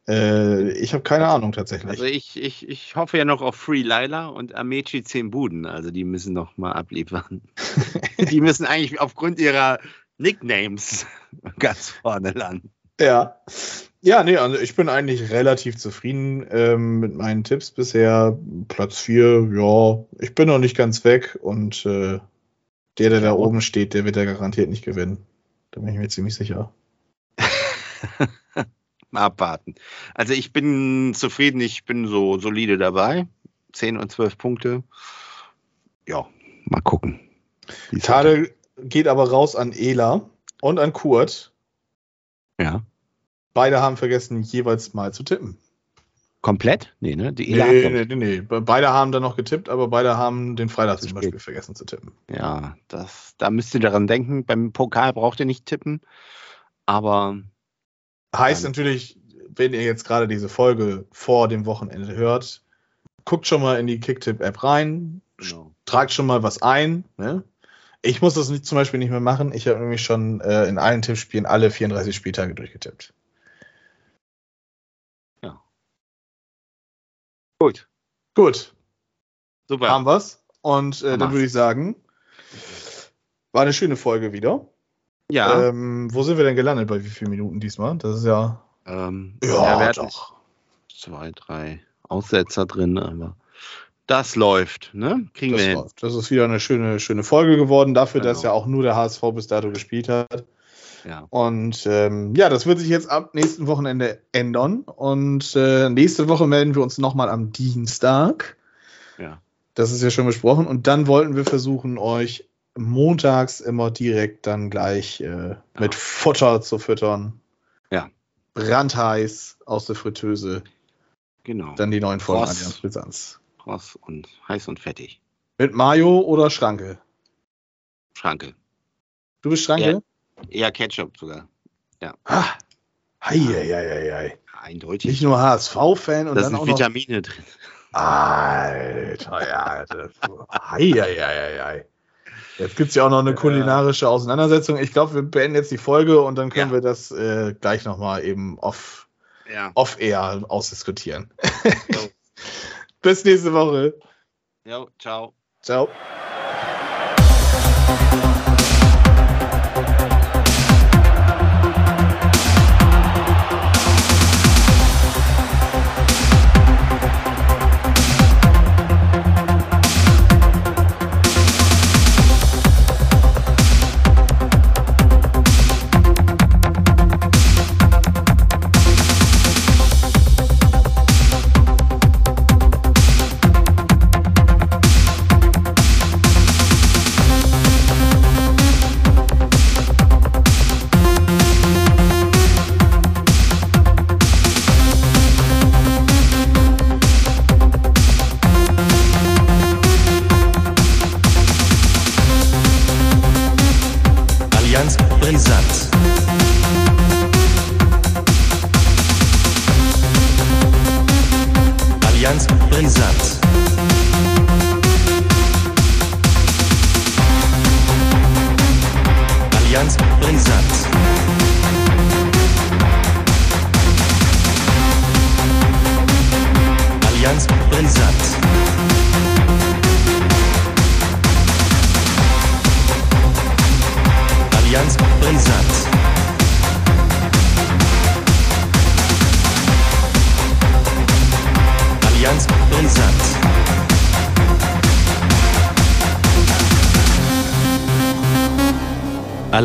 C: Äh, ich habe keine Ahnung tatsächlich.
D: Also ich, ich, ich hoffe ja noch auf Free Lila und Amechi 10 Buden. Also die müssen noch mal abliefern. <laughs> die müssen eigentlich aufgrund ihrer Nicknames <laughs> ganz vorne landen.
C: Ja. Ja, nee, also ich bin eigentlich relativ zufrieden ähm, mit meinen Tipps bisher. Platz 4, ja, ich bin noch nicht ganz weg und äh, der, der da oben steht, der wird ja garantiert nicht gewinnen. Da bin ich mir ziemlich sicher. <laughs>
D: Mal abwarten. Also ich bin zufrieden, ich bin so solide dabei. 10 und 12 Punkte. Ja, mal gucken.
C: Die Tadel geht aber raus an Ela und an Kurt.
D: Ja.
C: Beide haben vergessen, jeweils mal zu tippen.
D: Komplett? Nee, ne? Die
C: Nee, nee, nee, nee. Be- Beide haben dann noch getippt, aber beide haben den Freitag
D: Zu
C: zum. Beispiel vergessen zu tippen.
D: Ja, das, da müsst ihr daran denken. Beim Pokal braucht ihr nicht tippen. Aber
C: Heißt
D: Ja.
C: natürlich, wenn ihr jetzt gerade diese Folge vor dem Wochenende hört, guckt schon mal in die Kicktip-App rein,
D: genau.
C: tragt schon mal was ein. Ne? Ich muss das nicht, zum Beispiel nicht mehr machen. Ich habe nämlich schon äh, in allen Tippspielen alle 34 Spieltage durchgetippt.
D: Gut.
C: Gut,
D: Super.
C: haben wir's. Und äh, dann würde ich sagen, war eine schöne Folge wieder.
D: ja.
C: Ähm, wo sind wir denn gelandet bei wie vielen Minuten diesmal? Das ist ja.
D: ähm,
C: Ja,
D: hatten
C: doch.
D: Zwei, drei Aussetzer drin, aber das läuft, ne? Kriegen
C: Das,
D: wir hin.
C: läuft. das ist wieder eine schöne, schöne Folge geworden, dafür, dass
D: Genau.
C: ja auch nur der HSV bis dato gespielt hat.
D: Ja.
C: Und ähm, ja, das wird sich jetzt ab nächsten Wochenende ändern. Und äh, nächste Woche melden wir uns nochmal am Dienstag.
D: Ja.
C: Das ist ja schon besprochen. Und dann wollten wir versuchen, euch montags immer direkt dann gleich äh, mit Futter zu füttern.
D: Ja.
C: Brandheiß aus der Fritteuse.
D: Genau.
C: Dann die neuen Folgen
D: Kross.
C: Allianz Brisanz.
D: Kross und heiß und fettig.
C: Mit Mayo oder Schranke?
D: Schranke.
C: Du bist Schranke?
D: Eher Ketchup sogar.
C: Ah, hei, hei, hei, hei.
D: Eindeutig.
C: Nicht nur HSV-Fan und
D: da
C: dann
D: sind
C: auch noch
D: Vitamine drin.
C: Alter, ja. Das, hei, hei, hei, hei. Jetzt gibt es ja auch noch eine kulinarische Auseinandersetzung. Ich glaube, wir beenden jetzt die Folge und dann können
D: Ja.
C: wir das äh, gleich nochmal eben off,
D: Ja.
C: off-air ausdiskutieren.
D: Jo. <laughs>
C: Bis nächste Woche.
D: Jo, ciao.
C: Ciao.